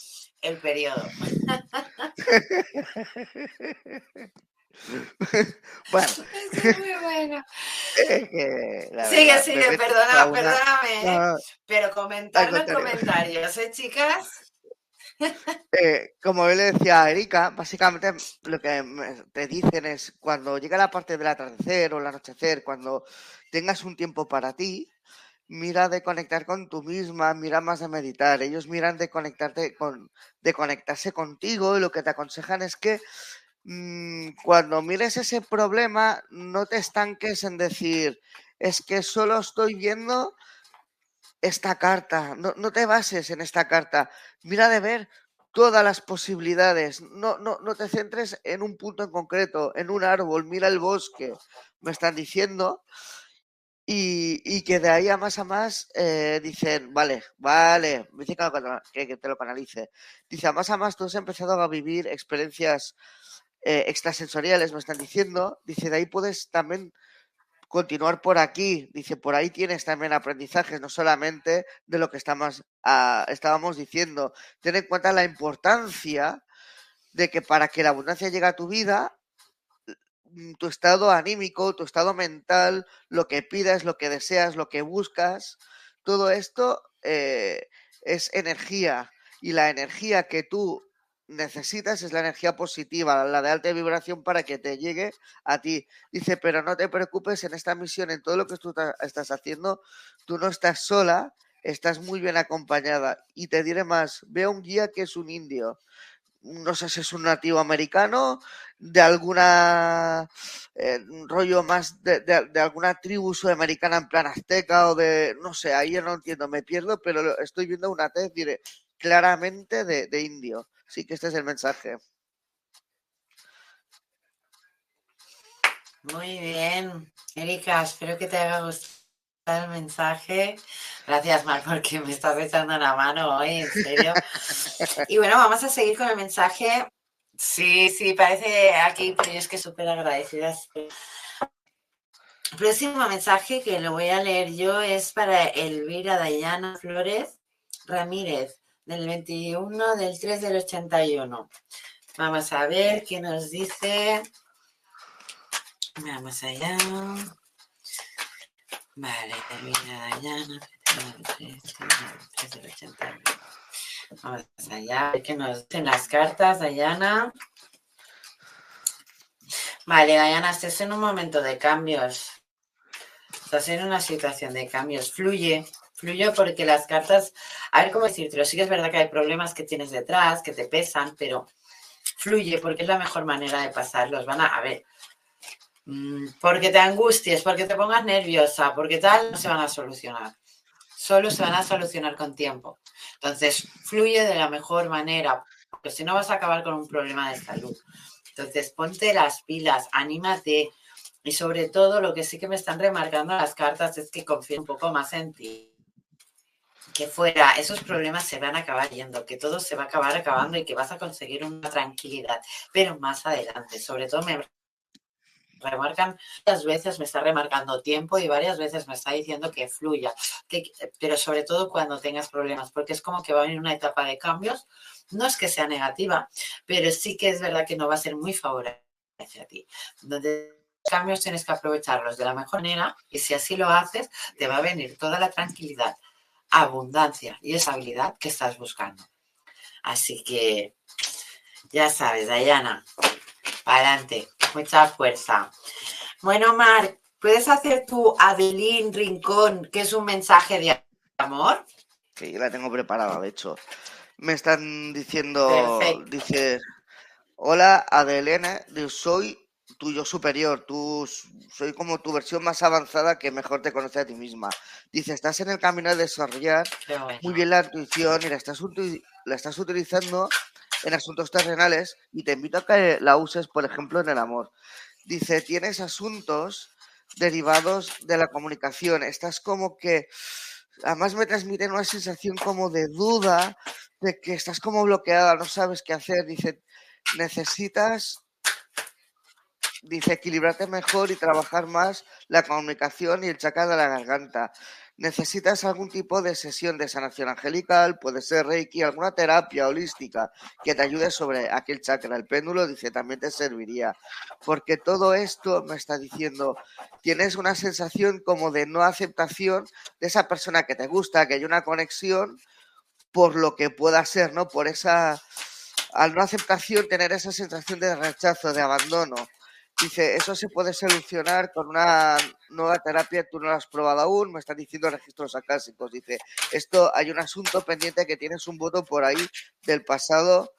[SPEAKER 1] el periodo.
[SPEAKER 2] Bueno,
[SPEAKER 1] Es muy bueno.
[SPEAKER 2] es que la
[SPEAKER 1] Sigue,
[SPEAKER 2] verdad,
[SPEAKER 1] sigue, perdona,
[SPEAKER 2] una-
[SPEAKER 1] perdóname. ¿eh? Pero comentadlo en comentarios, ¿eh, chicas?
[SPEAKER 2] eh, como yo le decía a Erika, básicamente lo que te dicen es cuando llega la parte del atardecer o el anochecer, cuando tengas un tiempo para ti, mira de conectar con tú misma, mira más de meditar. Ellos miran de conectarte con, de conectarse contigo y lo que te aconsejan es que cuando mires ese problema no te estanques en decir es que solo estoy viendo esta carta, no, no te bases en esta carta, mira de ver todas las posibilidades, no, no, no te centres en un punto en concreto, en un árbol, mira el bosque, me están diciendo, y, y que de ahí a más a más eh, dicen, vale, vale, me dice que- que te lo canalice, dice, a más a más tú has empezado a vivir experiencias eh, extrasensoriales, me están diciendo, dice, de ahí puedes también continuar por aquí. Dice, por ahí tienes también aprendizajes, no solamente de lo que estamos, ah, estábamos diciendo. Ten en cuenta la importancia de que para que la abundancia llegue a tu vida, mm, tu estado anímico, tu estado mental, lo que pidas, lo que deseas, lo que buscas, todo esto eh, es energía. Y la energía que tú necesitas es la energía positiva, la de alta vibración para que te llegue a ti. Dice, pero no te preocupes en esta misión, en todo lo que tú estás haciendo, tú no estás sola, estás muy bien acompañada. Y te diré más, ve a un guía que es un indio. No sé si es un nativo americano, de alguna eh, rollo más de, de- alguna tribu sudamericana en plan azteca o de, no sé, ahí yo no entiendo, me pierdo, pero estoy viendo una tez, diré, claramente de, de indio. Sí que este es el mensaje.
[SPEAKER 1] Muy bien, Erika, espero que te haya gustado el mensaje. Gracias, Mar, porque me estás echando la mano hoy, en serio. Y bueno, vamos a seguir con el mensaje. Sí, sí, parece aquí, pero es que súper agradecida. próximo mensaje que lo voy a leer yo es para Elvira Dayana Flores Ramírez, del 21 del 3 del 81. Vamos a ver qué nos dice. Vamos allá. Vale, Elvira Dayana. 3 del 81. Vamos allá, qué nos dicen las cartas, Dayana. Vale, Dayana, estás en un momento de cambios. Estás en una situación de cambios. Fluye, fluye porque las cartas, a ver cómo decírtelo, sí que es verdad que hay problemas que tienes detrás, que te pesan, pero fluye porque es la mejor manera de pasarlos. Van a, a ver, mm, porque te angusties, porque te pongas nerviosa, porque tal, no se van a solucionar. Solo se van a solucionar con tiempo. Entonces, fluye de la mejor manera, porque si no vas a acabar con un problema de salud. Entonces, ponte las pilas, anímate y sobre todo lo que sí que me están remarcando las cartas es que confíe un poco más en ti. Que fuera, esos problemas se van a acabar yendo, que todo se va a acabar acabando y que vas a conseguir una tranquilidad, pero más adelante. Sobre todo me remarcan, varias veces me está remarcando tiempo y varias veces me está diciendo que fluya, que, pero sobre todo cuando tengas problemas, porque es como que va a venir una etapa de cambios. No es que sea negativa, pero sí que es verdad que no va a ser muy favorable hacia ti. Donde cambios tienes que aprovecharlos de la mejor manera y si así lo haces, te va a venir toda la tranquilidad, abundancia y estabilidad que estás buscando. Así que ya sabes, Dayana, para adelante, mucha fuerza. Bueno, Marc, ¿puedes hacer tu Adelín Rincón, que es un mensaje de amor?
[SPEAKER 2] Sí, la tengo preparada, de hecho. Me están diciendo,
[SPEAKER 1] Perfecto.
[SPEAKER 2] dice, hola Adelena, soy tu yo superior, tú soy como tu versión más avanzada que mejor te conoce a ti misma. Dice, estás en el camino de desarrollar
[SPEAKER 1] bueno.
[SPEAKER 2] muy bien la intuición y la estás, la estás utilizando en asuntos terrenales y te invito a que la uses, por ejemplo, en el amor. Dice, tienes asuntos derivados de la comunicación. Estás como que, además me transmiten una sensación como de duda, de que estás como bloqueada, no sabes qué hacer. Dice, necesitas, dice, equilibrarte mejor y trabajar más la comunicación y el chakra de la garganta necesitas algún tipo de sesión de sanación angelical, puede ser Reiki, alguna terapia holística que te ayude sobre aquel chakra. El péndulo dice también te serviría, porque todo esto me está diciendo, tienes una sensación como de no aceptación de esa persona que te gusta, que hay una conexión por lo que pueda ser, ¿no? Por esa, al no aceptación, tener esa sensación de rechazo, de abandono. Dice, eso se puede solucionar con una nueva terapia, tú no la has probado aún, me están diciendo registros acásicos. Dice, esto hay un asunto pendiente que tienes un voto por ahí del pasado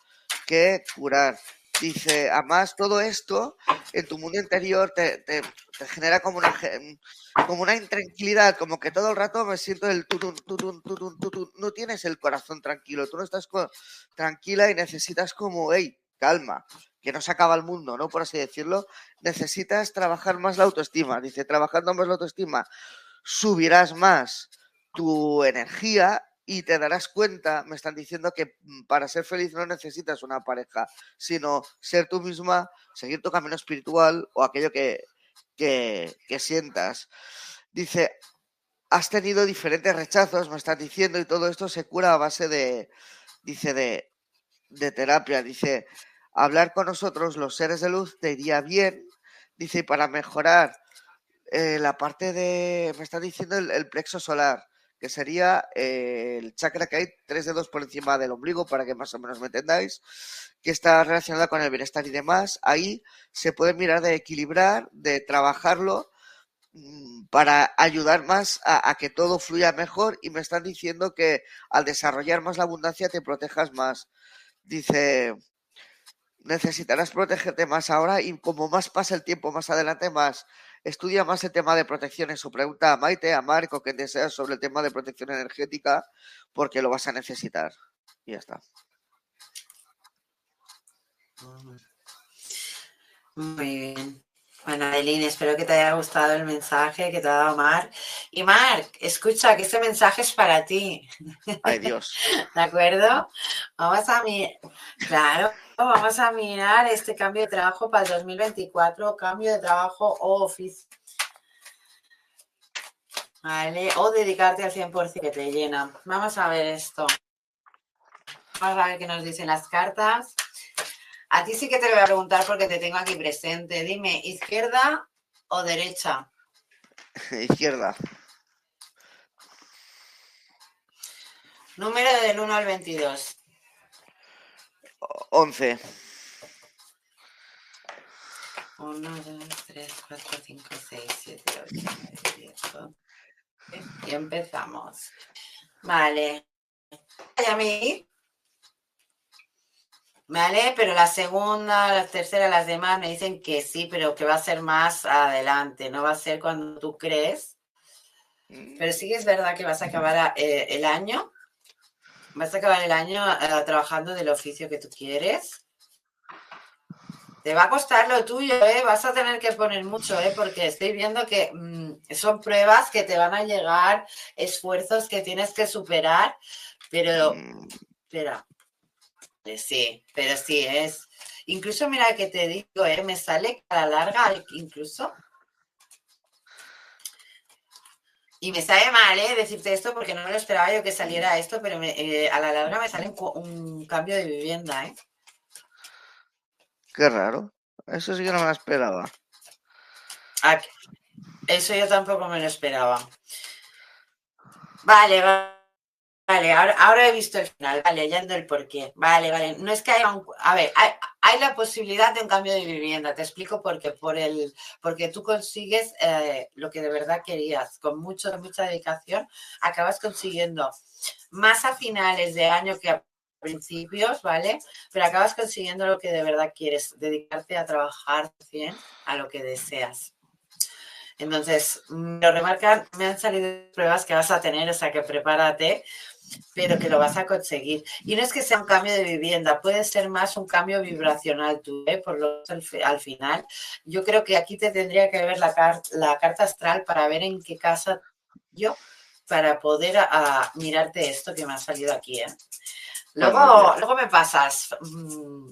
[SPEAKER 2] que curar. Dice, además todo esto en tu mundo interior te, genera como una, como una intranquilidad, como que todo el rato me siento el tutun, tutun, tutun, tutun. No tienes el corazón tranquilo, tú no estás tranquila y necesitas como, hey, calma, que no se acaba el mundo, ¿no? Por así decirlo, necesitas trabajar más la autoestima. Dice, trabajando más la autoestima, subirás más tu energía y te darás cuenta, me están diciendo que mm, para ser feliz no necesitas una pareja, sino ser tú misma, seguir tu camino espiritual o aquello que, que, que sientas. Dice, has tenido diferentes rechazos, me están diciendo, y todo esto se cura a base de, dice, de, de terapia. Dice, hablar con nosotros, los seres de luz, te iría bien. Dice, para mejorar eh, la parte de, me está diciendo el, plexo solar, que sería eh, el chakra que hay tres dedos por encima del ombligo, para que más o menos me entendáis, que está relacionada con el bienestar y demás. Ahí se puede mirar de equilibrar, de trabajarlo mm, para ayudar más a, que todo fluya mejor y me están diciendo que al desarrollar más la abundancia te protejas más. Dice, necesitarás protegerte más ahora y como más pasa el tiempo más adelante, más estudia más el tema de protecciones o pregunta a Maite, a Marco, que deseas sobre el tema de protección energética, porque lo vas a necesitar. Y ya está.
[SPEAKER 1] Muy bien. Bueno, Adeline, espero que te haya gustado el mensaje que te ha dado Mar. Y Mar, escucha que este mensaje es para ti.
[SPEAKER 2] Ay, Dios.
[SPEAKER 1] ¿De acuerdo? Vamos a mirar, claro, vamos a mirar este cambio de trabajo para el 2024, cambio de trabajo o oficio. Vale, o dedicarte al 100% que te llena. Vamos a ver esto. Vamos a ver qué nos dicen las cartas. A ti sí que te lo voy a preguntar porque te tengo aquí presente. Dime, ¿izquierda o derecha?
[SPEAKER 2] Izquierda.
[SPEAKER 1] Número del 1 al 22.
[SPEAKER 2] 11.
[SPEAKER 1] 1, 2, 3, 4, 5, 6, 7, 8, 9, 10, 11. Y empezamos. Vale. ¿Y a mí? Vale, pero la segunda, la tercera, las demás me dicen que sí, pero que va a ser más adelante, no va a ser cuando tú crees. Mm. Pero sí que es verdad que vas a acabar eh, el año, vas a acabar el año eh, trabajando del oficio que tú quieres. Te va a costar lo tuyo, ¿eh? vas a tener que poner mucho, ¿eh? porque estoy viendo que mm, son pruebas que te van a llegar, esfuerzos que tienes que superar, pero, mm. espera, sí, pero sí es. Incluso mira que te digo, eh, me sale a la larga incluso. Y me sale mal, ¿eh? Decirte esto porque no me lo esperaba yo que saliera esto, pero eh, a la larga me sale un, cambio de vivienda, ¿eh?
[SPEAKER 2] Qué raro. Eso sí que no me lo esperaba.
[SPEAKER 1] Ah, eso yo tampoco me lo esperaba. Vale, vale. Vale, ahora, he visto el final, vale, ya entiendo el porqué. Vale, vale. No es que haya un. A ver, hay, la posibilidad de un cambio de vivienda. Te explico por qué. Por el, porque tú consigues eh, lo que de verdad querías. Con mucho, mucha dedicación, acabas consiguiendo más a finales de año que a principios, ¿vale? Pero acabas consiguiendo lo que de verdad quieres, dedicarte a trabajar bien a lo que deseas. Entonces, me lo remarcan, me han salido pruebas que vas a tener, o sea que prepárate pero que lo vas a conseguir. Y no es que sea un cambio de vivienda, puede ser más un cambio vibracional tú, ¿eh? por lo al, final. Yo creo que aquí te tendría que ver la, la carta astral para ver en qué casa yo, para poder a, mirarte esto que me ha salido aquí. ¿eh? Luego, luego me pasas mm,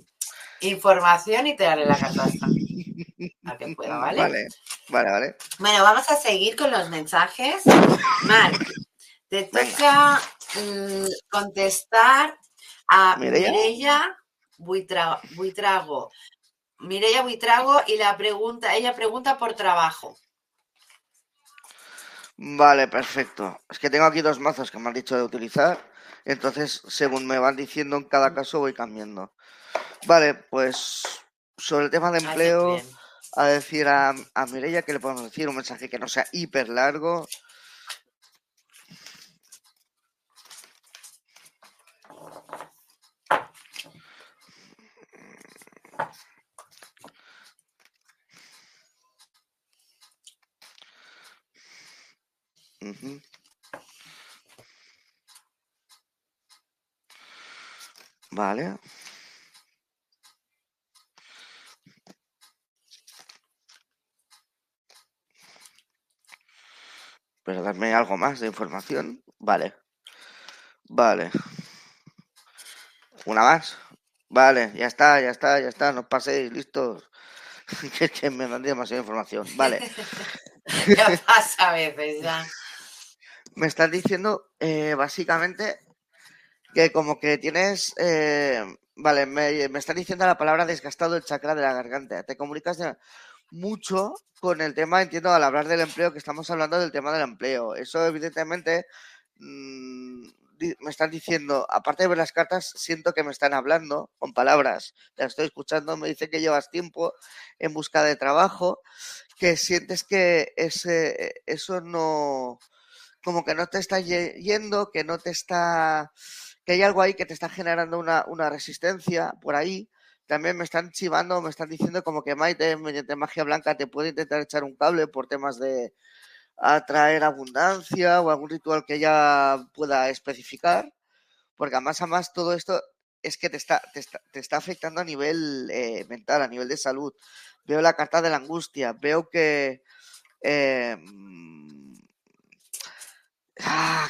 [SPEAKER 1] información y te daré la carta astral. A que pueda, ¿vale?
[SPEAKER 2] Vale, vale, vale.
[SPEAKER 1] Bueno, vamos a seguir con los mensajes. Marc, te toca mm, contestar a Mireia Buitrago. Mireia Buitrago y la pregunta, ella pregunta por trabajo.
[SPEAKER 2] Vale, perfecto. Es que tengo aquí dos mazos que me han dicho de utilizar. Entonces, según me van diciendo en cada caso, voy cambiando. Vale, pues sobre el tema de empleo, a decir a, a Mireia que le podemos decir un mensaje que no sea hiper largo Vale. Pero darme algo más de información. Vale. Vale. Una más. Vale, ya está, ya está, ya está. No paséis, listos. que, me dan demasiada información. Vale.
[SPEAKER 1] ya pasa a veces, ya.
[SPEAKER 2] Me estás diciendo, eh, básicamente, que como que tienes. Eh, vale, me, me estás diciendo la palabra desgastado el chakra de la garganta. Te comunicas mucho con el tema, entiendo, al hablar del empleo, que estamos hablando del tema del empleo. Eso, evidentemente. Mm, me están diciendo, aparte de ver las cartas, siento que me están hablando con palabras, te estoy escuchando, me dice que llevas tiempo en busca de trabajo, que sientes que ese, eso no, como que no te está yendo, que no te está, que hay algo ahí que te está generando una, una resistencia por ahí. También me están chivando, me están diciendo como que Maite, mediante magia blanca, te puede intentar echar un cable por temas de, atraer abundancia o algún ritual que ella pueda especificar, porque además, más todo esto es que te está, te está, afectando a nivel eh, mental, a nivel de salud. Veo la carta de la angustia, veo que... Eh, ah,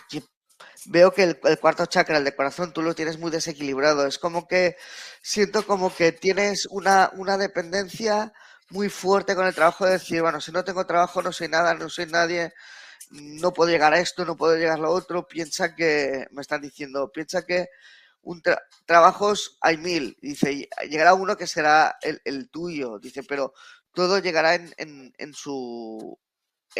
[SPEAKER 2] veo que el, cuarto chakra, el de corazón, tú lo tienes muy desequilibrado. Es como que siento como que tienes una, una dependencia muy fuerte con el trabajo de decir, bueno, si no tengo trabajo no soy nada, no soy nadie, no puedo llegar a esto, no puedo llegar a lo otro, piensa que, me están diciendo, piensa que un trabajos hay mil, dice, llegará uno que será el, tuyo, dice, pero todo llegará en, en, su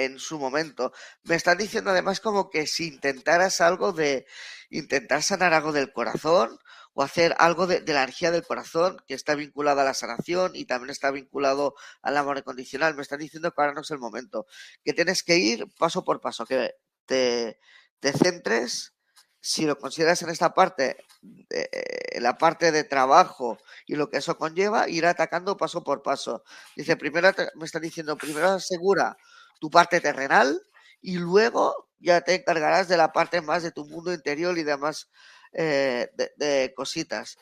[SPEAKER 2] en su momento. Me están diciendo además como que si intentaras algo de intentar sanar algo del corazón o hacer algo de, la energía del corazón que está vinculada a la sanación y también está vinculado al amor incondicional. Me están diciendo que ahora no es el momento, que tienes que ir paso por paso, que te, centres, si lo consideras en esta parte, eh, la parte de trabajo y lo que eso conlleva, ir atacando paso por paso. Dice, primero me están diciendo, primero asegura tu parte terrenal y luego ya te encargarás de la parte más de tu mundo interior y demás eh, de, cositas.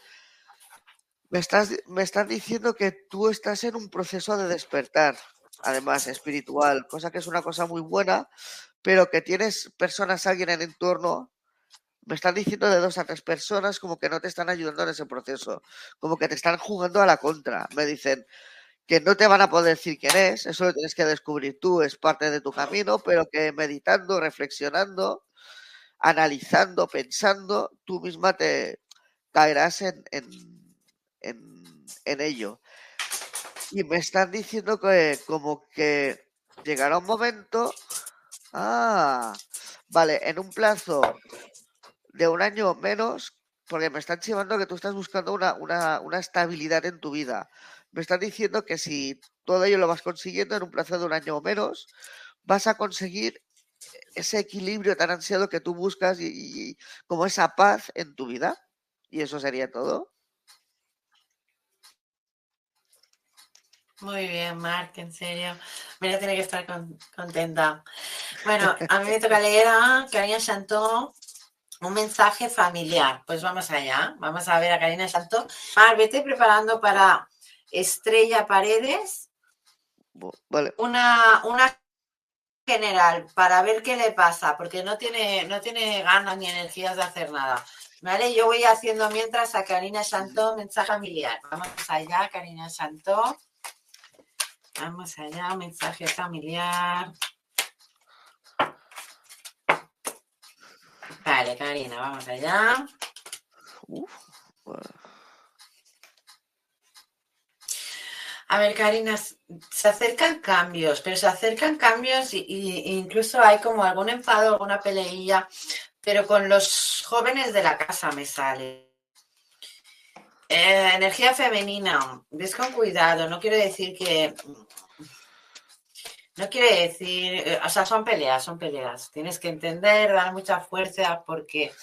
[SPEAKER 2] Me estás, me estás diciendo que tú estás en un proceso de despertar, además espiritual, cosa que es una cosa muy buena, pero que tienes personas, alguien en el entorno, me están diciendo de dos a tres personas como que no te están ayudando en ese proceso, como que te están jugando a la contra. Me dicen que no te van a poder decir quién es, eso lo tienes que descubrir tú, es parte de tu camino, pero que meditando, reflexionando, analizando, pensando, tú misma te caerás en, en, ello. Y me están diciendo que como que llegará un momento, ah, vale, en un plazo de un año menos, porque me están chivando que tú estás buscando una, una, una estabilidad en tu vida. Me están diciendo que si todo ello lo vas consiguiendo en un plazo de un año o menos, vas a conseguir ese equilibrio tan ansiado que tú buscas y, como esa paz en tu vida. Y eso sería todo.
[SPEAKER 1] Muy bien, Marc, en serio. Mira, tiene que estar contenta. Bueno, a mí me toca leer a Karina Chantó. un mensaje familiar. Pues vamos allá, vamos a ver a Karina Santo. Mar, vete preparando para Estrella Paredes.
[SPEAKER 2] Vale.
[SPEAKER 1] Una, una general para ver qué le pasa, porque no tiene, no tiene ganas ni energías de hacer nada. Vale, yo voy haciendo mientras a Karina Santo mensaje familiar. Vamos allá, Karina Santo. Vamos allá, mensaje familiar. Vale, Karina, vamos allá. A ver, Karina, se acercan cambios, pero se acercan cambios y, incluso hay como algún enfado, alguna peleilla, pero con los jóvenes de la casa me sale. Eh, energía femenina, ves con cuidado, no quiero decir que no quiere decir, eh, o sea, son peleas, son peleas. Tienes que entender, dar mucha fuerza porque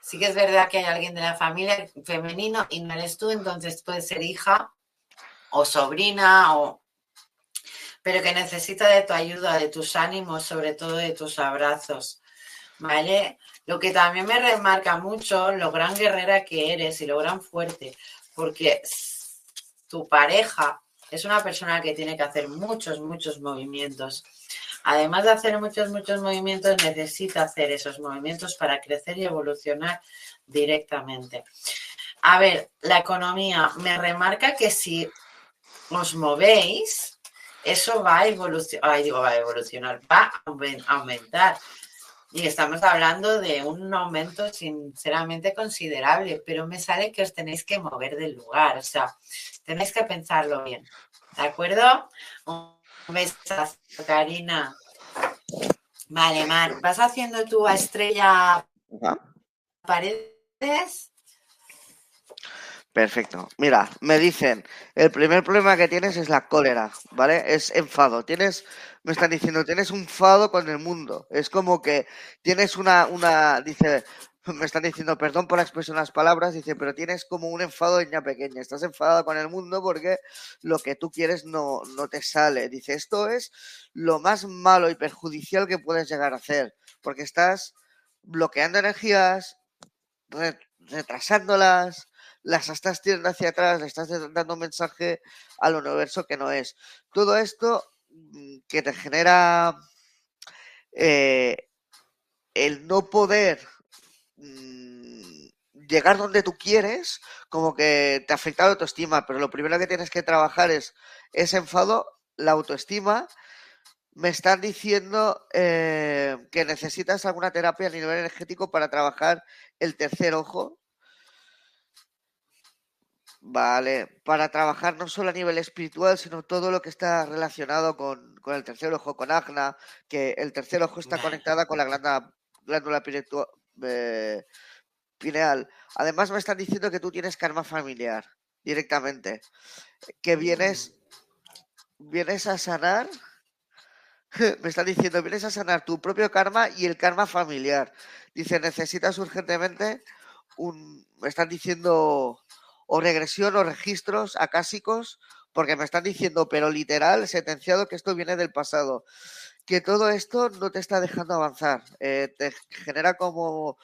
[SPEAKER 1] sí que es verdad que hay alguien de la familia femenino y no eres tú, entonces puede ser hija o sobrina o pero que necesita de tu ayuda, de tus ánimos, sobre todo de tus abrazos. ¿Vale? Lo que también me remarca mucho lo gran guerrera que eres y lo gran fuerte, porque tu pareja es una persona que tiene que hacer muchos, muchos movimientos. Además de hacer muchos, muchos movimientos, necesita hacer esos movimientos para crecer y evolucionar directamente. A ver, la economía me remarca que si os movéis, eso va a evolucionar, digo, va a evolucionar, va a aumentar. Y estamos hablando de un aumento sinceramente considerable, pero me sale que os tenéis que mover del lugar, o sea, tenéis que pensarlo bien. ¿De acuerdo? Un besazo, Karina. Vale, Mar, ¿vas haciendo tú a estrella paredes?
[SPEAKER 2] Perfecto. Mira, me dicen, el primer problema que tienes es la cólera, ¿vale? Es enfado. Tienes, me están diciendo, tienes un enfado con el mundo. Es como que tienes una, una, dice, me están diciendo, perdón por la expresión las palabras, dice, pero tienes como un enfado de niña pequeña. Estás enfadada con el mundo porque lo que tú quieres no, no te sale. Dice, esto es lo más malo y perjudicial que puedes llegar a hacer, porque estás bloqueando energías, retrasándolas, las estás tirando hacia atrás, le estás dando un mensaje al universo que no es. Todo esto mm, que te genera eh, el no poder mm, llegar donde tú quieres, como que te afecta la autoestima, pero lo primero que tienes que trabajar es ese enfado, la autoestima. Me están diciendo eh, que necesitas alguna terapia a nivel energético para trabajar el tercer ojo, Vale, para trabajar no solo a nivel espiritual, sino todo lo que está relacionado con, el tercer ojo, con Agna, que el tercer ojo está conectada con la glándula, glándula eh, pineal. Además, me están diciendo que tú tienes karma familiar directamente, que vienes, vienes a sanar. Me están diciendo, vienes a sanar tu propio karma y el karma familiar. Dice, necesitas urgentemente un. Me están diciendo o regresión o registros acásicos, porque me están diciendo, pero literal, sentenciado que esto viene del pasado. Que todo esto no te está dejando avanzar, eh, te genera como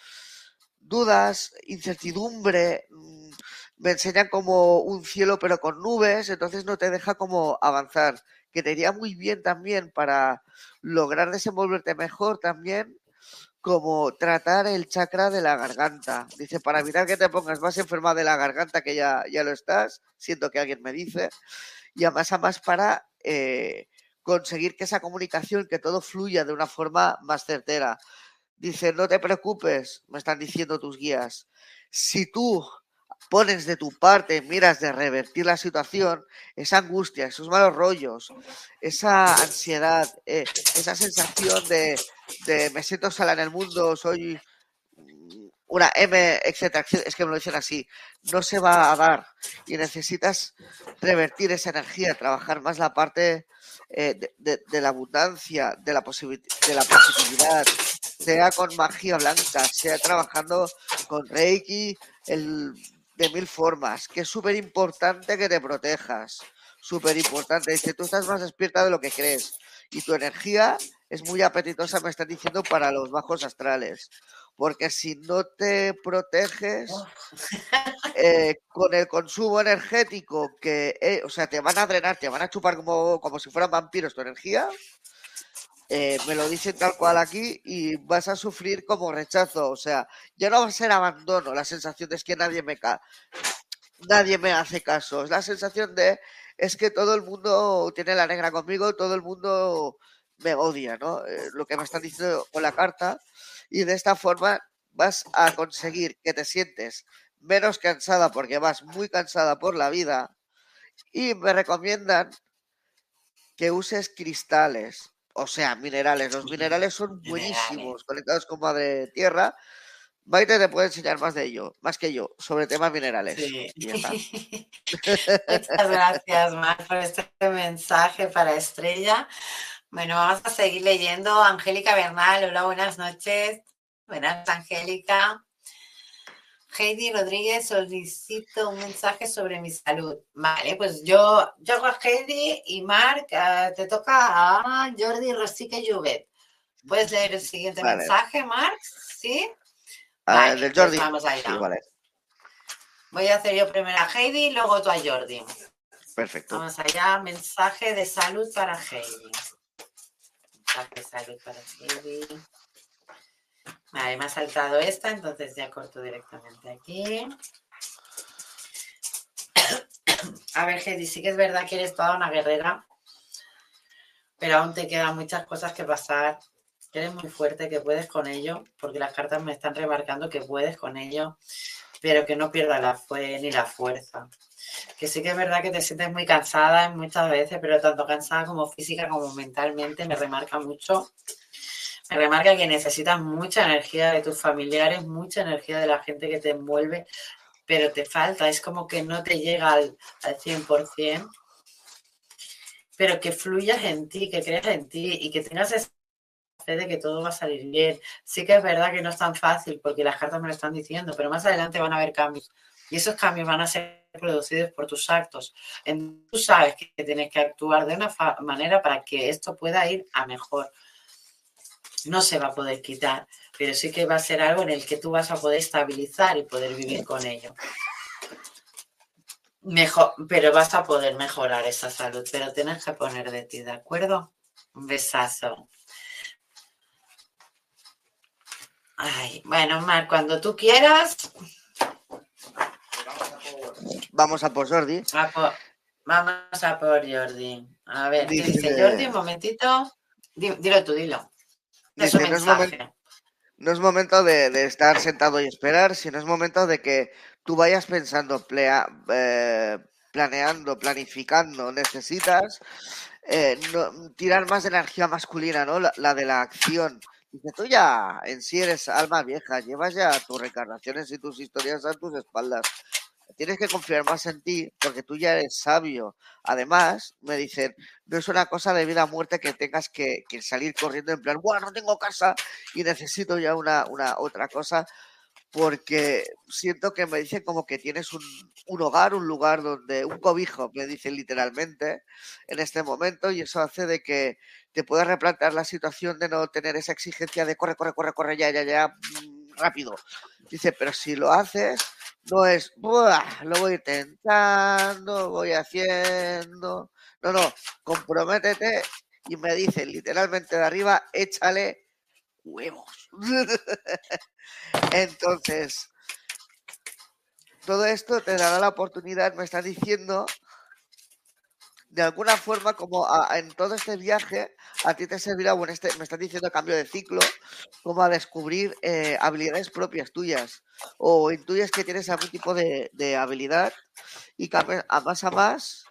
[SPEAKER 2] dudas, incertidumbre, mm, me enseñan como un cielo pero con nubes, entonces no te deja como avanzar. Que te iría muy bien también para lograr desenvolverte mejor también como tratar el chakra de la garganta. Dice, para evitar que te pongas más enferma de la garganta, que ya, ya lo estás, siento que alguien me dice, y además, además para eh, conseguir que esa comunicación, que todo fluya de una forma más certera. Dice, no te preocupes, me están diciendo tus guías. Si tú pones de tu parte, miras de revertir la situación, esa angustia, esos malos rollos, esa ansiedad, eh, esa sensación de, me siento sola en el mundo, soy una M, etcétera, es que me lo dicen así, no se va a dar. Y necesitas revertir esa energía, trabajar más la parte eh, de, de, la abundancia, de la, de la positividad, sea con magia blanca, sea trabajando con Reiki, el de mil formas, que es súper importante que te protejas, súper importante. Dice, tú estás más despierta de lo que crees y tu energía es muy apetitosa, me están diciendo, para los bajos astrales. porque si no te proteges eh, con el consumo energético, que, eh, o sea, te van a drenar, te van a chupar como, como si fueran vampiros tu energía, eh, me lo dicen tal cual aquí y vas a sufrir como rechazo, o sea, ya no va a ser abandono, la sensación es que nadie me ca nadie me hace caso, es la sensación de es que todo el mundo tiene la negra conmigo, todo el mundo me odia, ¿no? lo que me están diciendo con la carta. Y de esta forma vas a conseguir que te sientes menos cansada porque vas muy cansada por la vida. Y me recomiendan que uses cristales, o sea, minerales. Los minerales son buenísimos, conectados con madre tierra. Maite te puede enseñar más de ello, más que yo, sobre temas minerales.
[SPEAKER 1] Muchas gracias, Mar, por este mensaje para Estrella. Bueno, vamos a seguir leyendo. Angélica Bernal, hola, buenas noches. Buenas, Angélica. Heidi Rodríguez, solicito un mensaje sobre mi salud. Vale, pues yo, yo hago a Heidi y Marc, eh, te toca a Jordi Rosique Juvet. ¿Puedes leer el siguiente mensaje, Marc? ¿Sí?
[SPEAKER 2] Ah, vale, del Jordi.
[SPEAKER 1] Pues vamos allá. Voy a hacer yo primero a Heidi y luego tú a Jordi.
[SPEAKER 2] Perfecto.
[SPEAKER 1] Vamos allá, mensaje de salud para Heidi salud para Vale, me ha saltado esta, entonces ya corto directamente aquí. A ver, Heidi, sí que es verdad que eres toda una guerrera, pero aún te quedan muchas cosas que pasar. eres muy fuerte, que puedes con ello, porque las cartas me están remarcando que puedes con ello, pero que no pierdas la fe ni la fuerza que sí que es verdad que te sientes muy cansada muchas veces, pero tanto cansada como física como mentalmente me remarca mucho. Me remarca que necesitas mucha energía de tus familiares, mucha energía de la gente que te envuelve, pero te falta, es como que no te llega al, al 100%, pero que fluyas en ti, que creas en ti y que tengas esa fe de que todo va a salir bien. Sí que es verdad que no es tan fácil porque las cartas me lo están diciendo, pero más adelante van a haber cambios y esos cambios van a ser producidos por tus actos. tú sabes que tienes que actuar de una manera para que esto pueda ir a mejor. No se va a poder quitar, pero sí que va a ser algo en el que tú vas a poder estabilizar y poder vivir con ello. Mejor, pero vas a poder mejorar esa salud, pero tienes que poner de ti, ¿de acuerdo? Un besazo. Ay, bueno, Mar, cuando tú quieras,
[SPEAKER 2] Vamos a por Jordi.
[SPEAKER 1] vamos a por Jordi. A ver, ¿qué dice Jordi? Un momentito. Dilo tú, dilo.
[SPEAKER 2] No, es momento, de, estar sentado y esperar, sino es momento de que tú vayas pensando, eh, planeando, planificando. Necesitas eh, tirar más de energía masculina, ¿no? La, de la acción. Dice, tú ya en sí eres alma vieja, llevas ya tus reencarnaciones y tus historias a tus espaldas tienes que confiar más en ti porque tú ya eres sabio. Además, me dicen, no es una cosa de vida o muerte que tengas que, salir corriendo en plan, bueno, no tengo casa y necesito ya una, otra cosa, porque siento que me dicen como que tienes un, un, hogar, un lugar donde, un cobijo, me dicen literalmente, en este momento, y eso hace de que te puedas replantear la situación de no tener esa exigencia de corre, corre, corre, corre, ya, ya, ya, mm, rápido. Dice, pero si lo haces, no es, lo voy intentando, voy haciendo. No, no, comprométete y me dice literalmente de arriba, échale huevos. Entonces, todo esto te dará la oportunidad, me está diciendo, de alguna forma, como en todo este viaje, a ti te servirá, bueno, este, me estás diciendo cambio de ciclo, como a descubrir eh, habilidades propias tuyas, o intuyes que tienes algún tipo de, habilidad, y a más a más,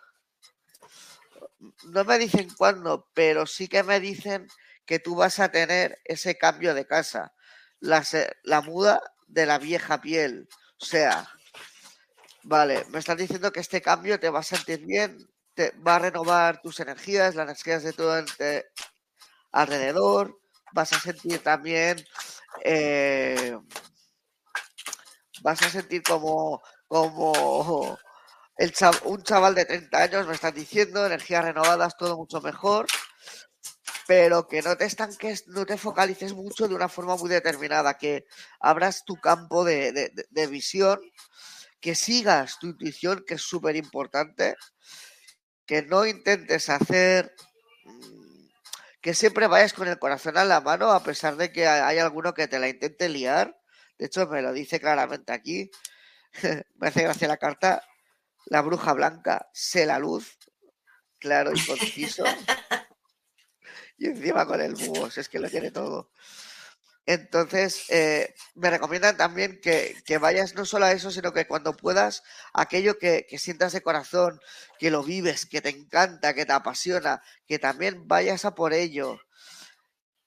[SPEAKER 2] no me dicen cuándo, pero sí que me dicen que tú vas a tener ese cambio de casa, la, la muda de la vieja piel, o sea, Vale, me estás diciendo que este cambio te va a sentir bien, te va a renovar tus energías, las energías de todo alrededor, vas a sentir también, eh, vas a sentir como, como un chaval de 30 años me estás diciendo, energías renovadas, todo mucho mejor. pero que no te estanques, no te focalices mucho de una forma muy determinada, que abras tu campo de, de visión, que sigas tu intuición, que es súper importante, que no intentes hacer mm, que siempre vayas con el corazón a la mano a pesar de que hay alguno que te la intente liar. De hecho, me lo dice claramente aquí. me hace gracia la carta. La bruja blanca, sé la luz, claro y conciso. y encima con el búho, es que lo tiene todo. Entonces, eh, me recomiendan también que, vayas no solo a eso, sino que cuando puedas, aquello que, sientas de corazón, que lo vives, que te encanta, que te apasiona, que también vayas a por ello.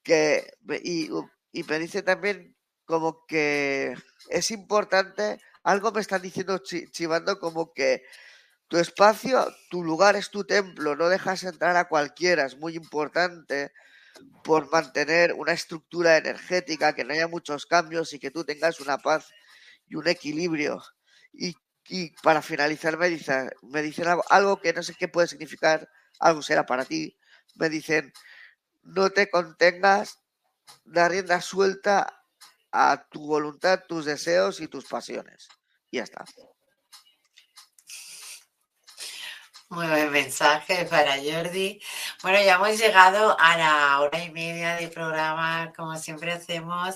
[SPEAKER 2] Que, y, y me dice también como que es importante, algo me están diciendo chivando como que tu espacio, tu lugar es tu templo, no dejas entrar a cualquiera, es muy importante por mantener una estructura energética, que no haya muchos cambios y que tú tengas una paz y un equilibrio. Y, para finalizar me dicen, me dicen algo que no sé qué puede significar, algo será para ti. Me dicen, no te contengas, da rienda suelta a tu voluntad, tus deseos y tus pasiones. Y ya está.
[SPEAKER 1] Muy buen mensaje para Jordi. Bueno, ya hemos llegado a la hora y media de programa, como siempre hacemos.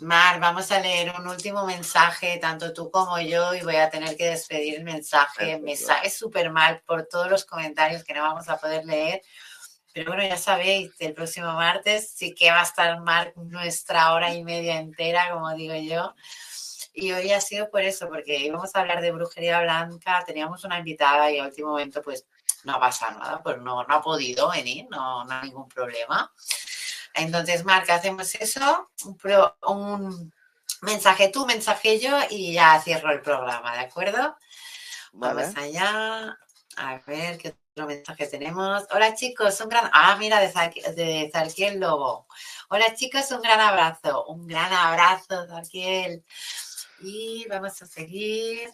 [SPEAKER 1] Mar, vamos a leer un último mensaje, tanto tú como yo, y voy a tener que despedir el mensaje. Me sabe súper mal por todos los comentarios que no vamos a poder leer. Pero bueno, ya sabéis, el próximo martes sí que va a estar Mar nuestra hora y media entera, como digo yo. Y hoy ha sido por eso, porque íbamos a hablar de brujería blanca, teníamos una invitada y al último momento pues no pasa nada, pues no, no ha podido venir, no, no hay ningún problema. Entonces, Marca, hacemos eso, un, un mensaje tú, mensaje yo y ya cierro el programa, ¿de acuerdo? Vamos allá. A ver qué otro mensaje tenemos. Hola chicos, un gran. Ah, mira, de, de Zarquiel Lobo. Hola chicos, un gran abrazo. Un gran abrazo, Zarquiel. Y vamos a seguir.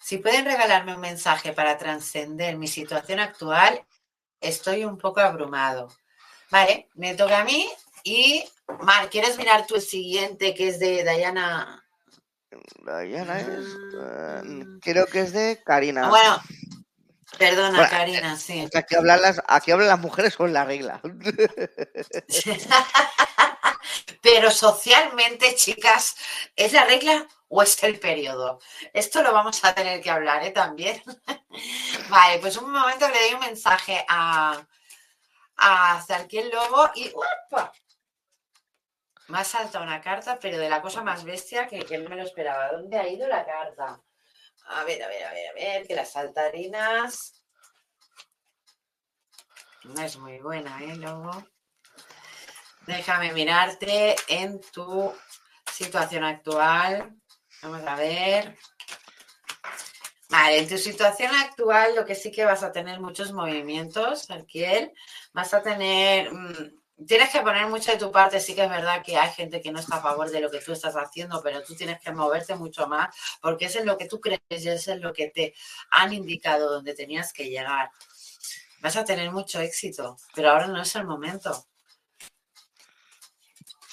[SPEAKER 1] Si pueden regalarme un mensaje para trascender mi situación actual, estoy un poco abrumado. Vale, me toca a mí. Y, Mar, ¿quieres mirar tú el siguiente que es de Diana?
[SPEAKER 2] Diana es. Eh, creo que es de Karina.
[SPEAKER 1] Ah, bueno, perdona, Karina, sí.
[SPEAKER 2] Aquí hablan, las, aquí hablan las mujeres con la regla.
[SPEAKER 1] Pero socialmente, chicas, ¿es la regla o es el periodo? Esto lo vamos a tener que hablar ¿eh? también. vale, pues un momento le doy un mensaje a, a el Lobo y ¡upa! me ha saltado una carta, pero de la cosa más bestia que, que me lo esperaba. ¿Dónde ha ido la carta? A ver, a ver, a ver, a ver, que las saltarinas. No es muy buena, ¿eh, Lobo? Déjame mirarte en tu situación actual. Vamos a ver. Vale, en tu situación actual lo que sí que vas a tener muchos movimientos, Arquiel. Vas a tener... Mm, tienes que poner mucho de tu parte. Sí que es verdad que hay gente que no está a favor de lo que tú estás haciendo, pero tú tienes que moverte mucho más porque es en lo que tú crees y es en lo que te han indicado donde tenías que llegar. Vas a tener mucho éxito, pero ahora no es el momento.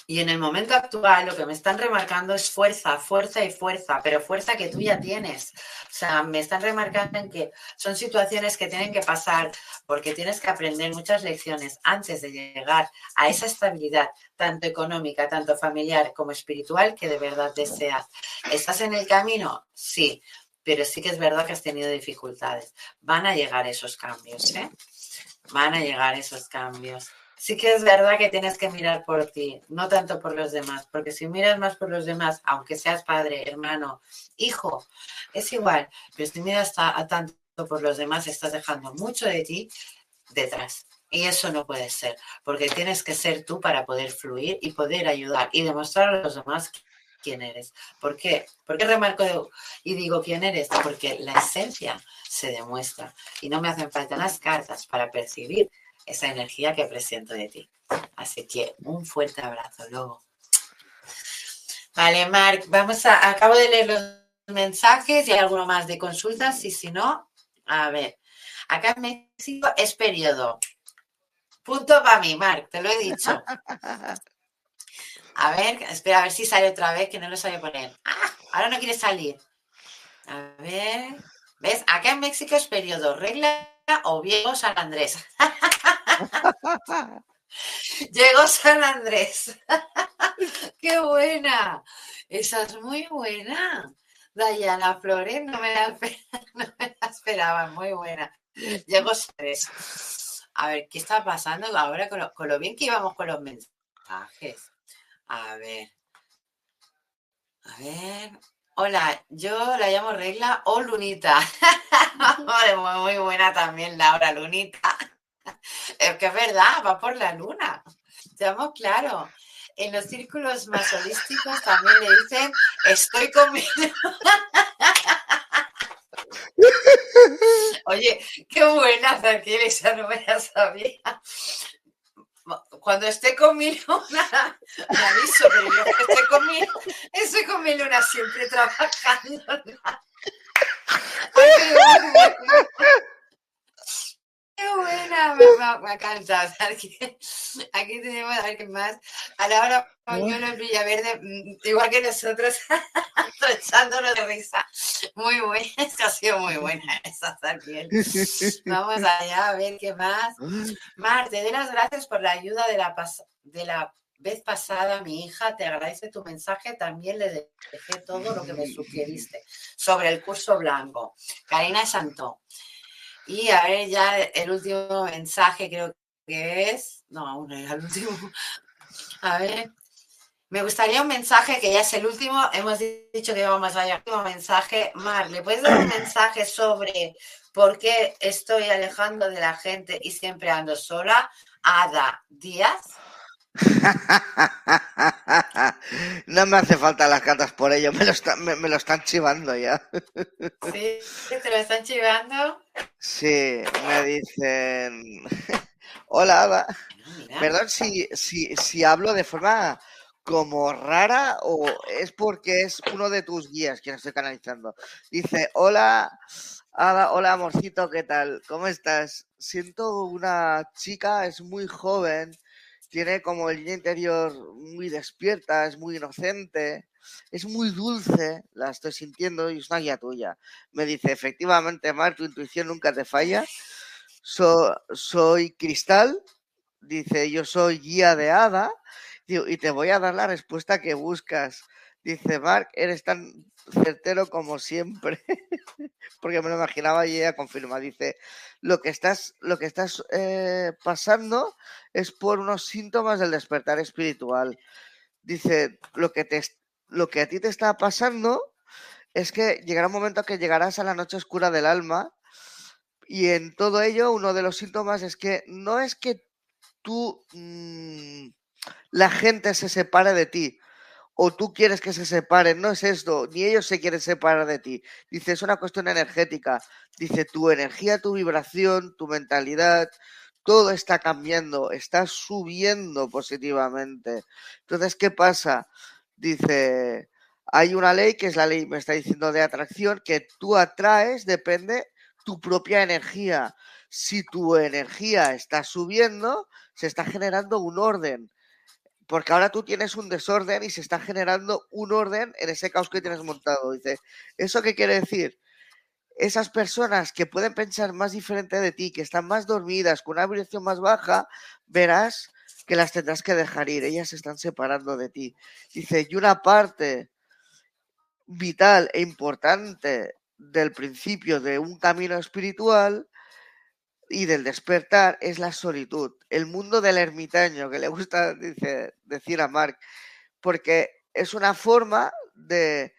[SPEAKER 1] Y en el momento actual lo que me están remarcando es fuerza, fuerza y fuerza, pero fuerza que tú ya tienes. O sea, me están remarcando en que son situaciones que tienen que pasar porque tienes que aprender muchas lecciones antes de llegar a esa estabilidad, tanto económica, tanto familiar como espiritual, que de verdad deseas. ¿Estás en el camino? Sí, pero sí que es verdad que has tenido dificultades. Van a llegar esos cambios, ¿eh? Van a llegar esos cambios sí que es verdad que tienes que mirar por ti, no tanto por los demás, porque si miras más por los demás, aunque seas padre, hermano, hijo, es igual, pero si miras a, tanto por los demás, estás dejando mucho de ti detrás. Y eso no puede ser, porque tienes que ser tú para poder fluir y poder ayudar y demostrar a los demás quién eres. ¿Por qué? ¿Por qué remarco y digo quién eres? Porque la esencia se demuestra y no me hacen falta las cartas para percibir esa energía que presento de ti. Así que un fuerte abrazo, luego. Vale, Marc, vamos a, acabo de leer los mensajes y hay alguno más de consultas y si no, a ver, acá en México es periodo. Punto para mí, Marc, te lo he dicho. A ver, espera, a ver si sale otra vez, que no lo sabe poner. ¡Ah! Ahora no quiere salir. A ver. ¿Ves? Acá en México es periodo regla o viejo San Andrés. Llegó San Andrés. ¡Qué buena! Esa es muy buena. Dayana Flores, no me la, no me la esperaba, muy buena. Llegó San Andrés. A ver, ¿qué está pasando ahora con lo, con lo bien que íbamos con los mensajes? A ver. A ver. Hola, yo la llamo Regla o Lunita. muy buena también Laura, Lunita. Es que es verdad, va por la luna. Estamos claro. En los círculos más holísticos también le dicen, estoy conmigo. Oye, qué buena, tranquila, esa no me la sabía cuando esté con mi luna, me aviso, pero que esté con mi, estoy con mi luna siempre trabajando. Qué buena, me, me, ha encantado. Aquí, aquí, tenemos a ver qué más. A la hora Pañuelo en Villaverde, mm, igual que nosotros, echándonos de risa. Muy buena, ha sido muy buena esa también. Vamos allá a ver qué más. Mar, te doy las gracias por la ayuda de la, de la vez pasada. Mi hija te agradece tu mensaje. También le dejé todo lo que me sugeriste sobre el curso blanco. Karina Santo. Y a ver, ya el último mensaje creo que es. No, aún no era el último. A ver. Me gustaría un mensaje que ya es el último. Hemos dicho que vamos a ir último mensaje. Mar, ¿le puedes dar un mensaje sobre por qué estoy alejando de la gente y siempre ando sola? Ada Díaz.
[SPEAKER 2] no me hace falta las cartas por ello, me lo, me, lo están chivando ya.
[SPEAKER 1] ¿Sí? ¿Te lo están chivando?
[SPEAKER 2] Sí, me dicen... Hola, Ada. Perdón si, si, si hablo de forma como rara o es porque es uno de tus guías quien estoy canalizando. Dice, hola, Ada, hola amorcito, ¿qué tal? ¿Cómo estás? Siento una chica, es muy joven, tiene como el interior muy despierta, es muy inocente, es muy dulce, la estoy sintiendo y es una guía tuya. Me dice, efectivamente, Mar, tu intuición nunca te falla. soy Cristal, dice, yo soy guía de hada y te voy a dar la respuesta que buscas. Dice, Mark, eres tan certero como siempre, porque me lo imaginaba y ella confirma. Dice, lo que estás, lo que estás eh, pasando es por unos síntomas del despertar espiritual. Dice, lo que, te, lo que a ti te está pasando es que llegará un momento que llegarás a la noche oscura del alma y en todo ello uno de los síntomas es que no es que tú mm, la gente se separe de ti o tú quieres que se separen, no es esto, ni ellos se quieren separar de ti. Dice, es una cuestión energética. Dice, tu energía, tu vibración, tu mentalidad, todo está cambiando, está subiendo positivamente. Entonces, ¿qué pasa? Dice, hay una ley que es la ley, me está diciendo, de atracción, que tú atraes, depende tu propia energía. Si tu energía está subiendo, se está generando un orden porque ahora tú tienes un desorden y se está generando un orden en ese caos que tienes montado. Dice, ¿eso qué quiere decir? Esas personas que pueden pensar más diferente de ti, que están más dormidas, con una vibración más baja, verás que las tendrás que dejar ir. Ellas se están separando de ti. Dice, y una parte vital e importante del principio de un camino espiritual y del despertar es la solitud, el mundo del ermitaño, que le gusta dice, decir a Mark, porque es una forma de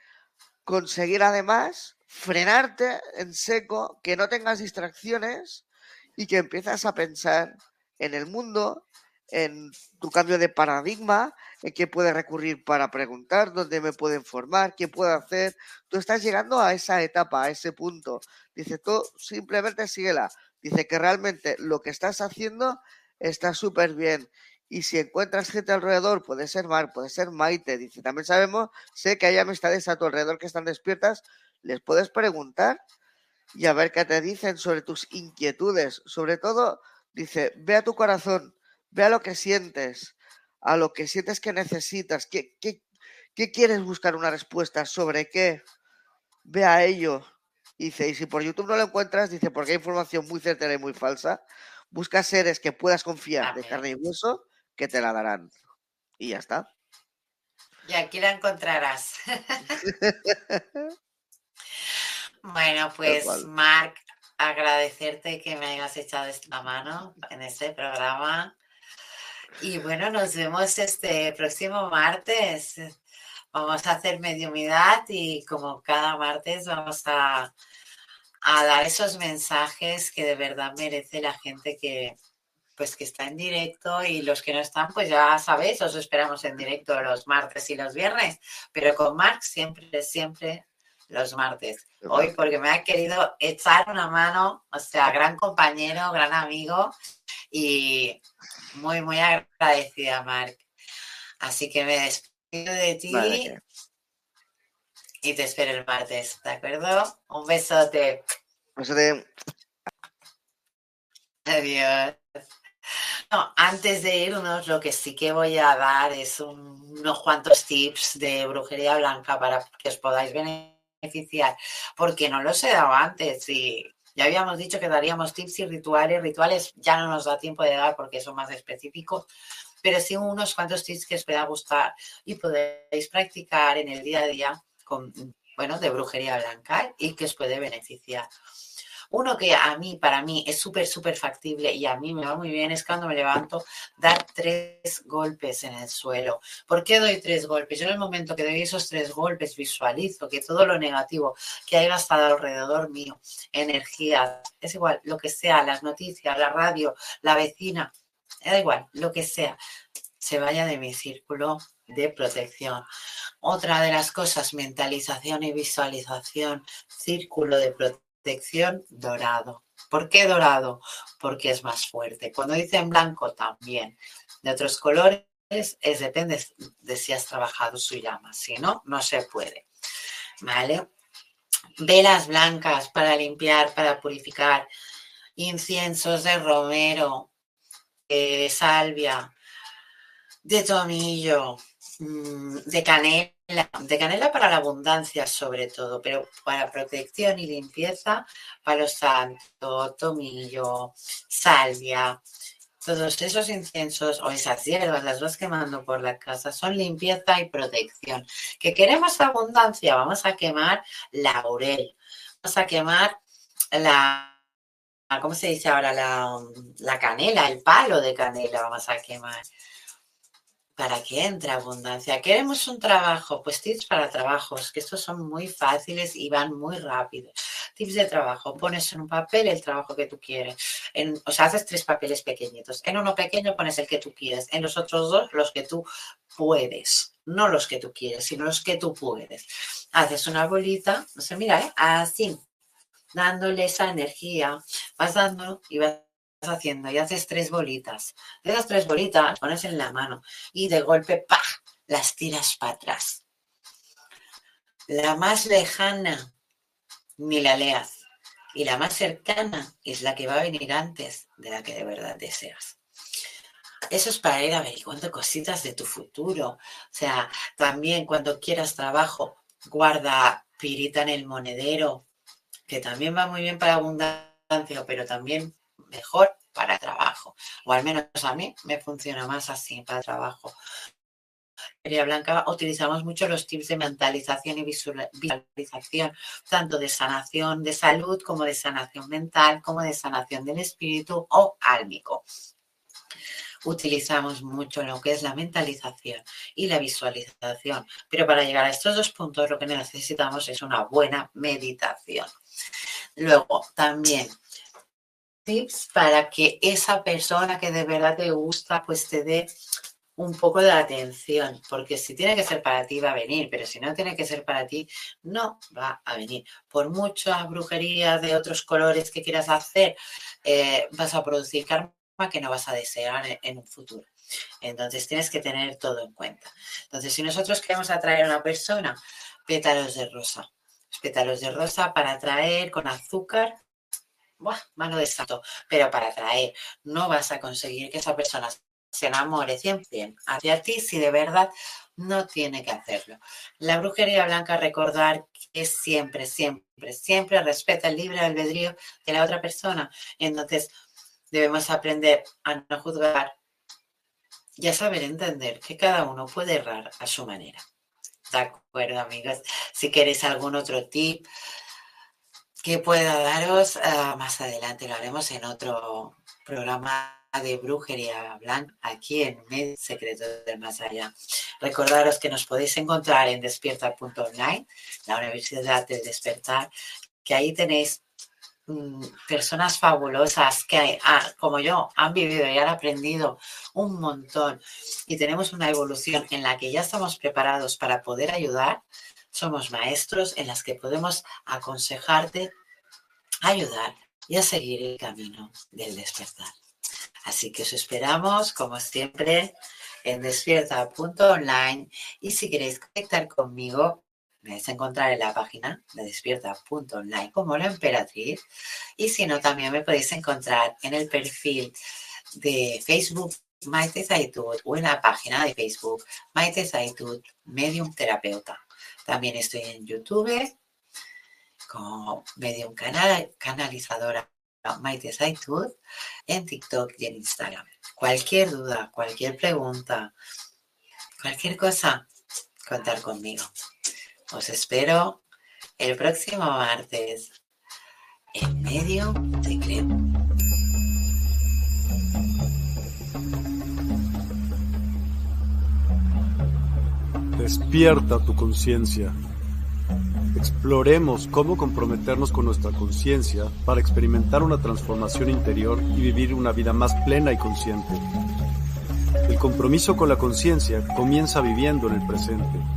[SPEAKER 2] conseguir además frenarte en seco, que no tengas distracciones y que empiezas a pensar en el mundo, en tu cambio de paradigma, en qué puedes recurrir para preguntar, dónde me pueden formar, qué puedo hacer. Tú estás llegando a esa etapa, a ese punto. Dice, tú simplemente síguela. Dice que realmente lo que estás haciendo está súper bien. Y si encuentras gente alrededor, puede ser Mar, puede ser Maite. Dice, también sabemos, sé que hay amistades a tu alrededor que están despiertas. Les puedes preguntar y a ver qué te dicen sobre tus inquietudes. Sobre todo, dice, ve a tu corazón. ve a lo que sientes, a lo que sientes que necesitas, qué, qué, qué quieres buscar una respuesta, sobre qué, ve a ello. Dice, y si por YouTube no lo encuentras, dice, porque hay información muy certera y muy falsa, busca seres que puedas confiar de carne y hueso que te la darán. Y ya está.
[SPEAKER 1] Y aquí la encontrarás. bueno, pues Marc, agradecerte que me hayas echado esta mano en este programa. Y bueno, nos vemos este próximo martes. Vamos a hacer mediumidad y como cada martes vamos a, a dar esos mensajes que de verdad merece la gente que, pues que está en directo y los que no están, pues ya sabéis, os esperamos en directo los martes y los viernes, pero con Marc siempre, siempre los martes. Hoy porque me ha querido echar una mano, o sea, gran compañero, gran amigo y muy, muy agradecida, Marc. Así que me despido de ti y te espero el martes, ¿de acuerdo? Un besote.
[SPEAKER 2] Besote.
[SPEAKER 1] Adiós. No, antes de irnos, lo que sí que voy a dar es unos cuantos tips de brujería blanca para que os podáis beneficiar, porque no los he dado antes y ya habíamos dicho que daríamos tips y rituales. Rituales ya no nos da tiempo de dar porque son más específicos, pero sí unos cuantos tips que os pueda gustar y podéis practicar en el día a día con, bueno, de brujería blanca y que os puede beneficiar. Uno que a mí, para mí, es súper, súper factible y a mí me va muy bien es cuando me levanto, dar tres golpes en el suelo. ¿Por qué doy tres golpes? Yo en el momento que doy esos tres golpes visualizo que todo lo negativo que haya estado alrededor mío, energía, es igual, lo que sea, las noticias, la radio, la vecina, da igual, lo que sea, se vaya de mi círculo de protección. Otra de las cosas, mentalización y visualización, círculo de protección dorado. ¿Por qué dorado? Porque es más fuerte. Cuando dicen blanco también. De otros colores es depende de si has trabajado su llama. Si no, no se puede. ¿Vale? Velas blancas para limpiar, para purificar. Inciensos de romero, salvia, de tomillo, mm, de canela de canela para la abundancia sobre todo, pero para protección y limpieza, palo santo, tomillo, salvia, todos esos inciensos o esas hierbas, las vas quemando por la casa, son limpieza y protección. ¿Que queremos abundancia? Vamos a quemar laurel, vamos a quemar la, ¿cómo se dice ahora? La, la canela, el palo de canela vamos a quemar para que entre abundancia. ¿Queremos un trabajo? Pues tips para trabajos, que estos son muy fáciles y van muy rápido. Tips de trabajo, pones en un papel el trabajo que tú quieres. O sea, haces tres papeles pequeñitos. En uno pequeño pones el que tú quieres. En los otros dos, los que tú puedes. No los que tú quieres, sino los que tú puedes. Haces una bolita, no sé, mira, ¿eh? así, dándole esa energía. Vas dando y vas haciendo y haces tres bolitas. De esas tres bolitas pones en la mano y de golpe, ¡pah! las tiras para atrás. La más lejana, ni la leas. Y la más cercana es la que va a venir antes de la que de verdad deseas. Eso es para ir averiguando cositas de tu futuro. O sea, también cuando quieras trabajo, guarda pirita en el monedero, que también va muy bien para abundancia, pero también mejor para trabajo. O al menos a mí me funciona más así para trabajo. María Blanca utilizamos mucho los tips de mentalización y visualización, tanto de sanación de salud como de sanación mental, como de sanación del espíritu o álmico. Utilizamos mucho lo que es la mentalización y la visualización, pero para llegar a estos dos puntos lo que necesitamos es una buena meditación. Luego, también tips para que esa persona que de verdad te gusta, pues te dé un poco de atención, porque si tiene que ser para ti va a venir, pero si no tiene que ser para ti, no va a venir. Por mucha brujería de otros colores que quieras hacer, eh, vas a producir karma que no vas a desear en, un futuro. Entonces tienes que tener todo en cuenta. Entonces, si nosotros queremos atraer a una persona, pétalos de rosa. Pétalos de rosa para atraer con azúcar Buah, mano de santo. Pero para atraer, no vas a conseguir que esa persona se enamore 100% hacia ti si de verdad no tiene que hacerlo. La brujería blanca, recordar que siempre, siempre, siempre respeta el libre albedrío de la otra persona. Entonces, debemos aprender a no juzgar y a saber entender que cada uno puede errar a su manera. De acuerdo, amigos. Si queréis algún otro tip que pueda daros, ah, más adelante lo haremos en otro programa de brujería blanca aquí en Medio Secreto del Más Allá. Recordaros que nos podéis encontrar en despierta.online, la Universidad del Despertar, que ahí tenéis personas fabulosas que, ah, como yo, han vivido y han aprendido un montón y tenemos una evolución en la que ya estamos preparados para poder ayudar. Somos maestros en las que podemos aconsejarte, ayudar y a seguir el camino del despertar. Así que os esperamos, como siempre, en despierta.online y si queréis conectar conmigo, a encontrar en la página de despierta.online como la emperatriz y si no, también me podéis encontrar en el perfil de Facebook Maite Zaitud o en la página de Facebook Maite Zaitud Medium Terapeuta. También estoy en YouTube como Medium canal, Canalizadora Maite Saitud en TikTok y en Instagram. Cualquier duda, cualquier pregunta, cualquier cosa, contar conmigo. Os espero el próximo martes en medio secreto.
[SPEAKER 3] Despierta tu conciencia. Exploremos cómo comprometernos con nuestra conciencia para experimentar una transformación interior y vivir una vida más plena y consciente. El compromiso con la conciencia comienza viviendo en el presente.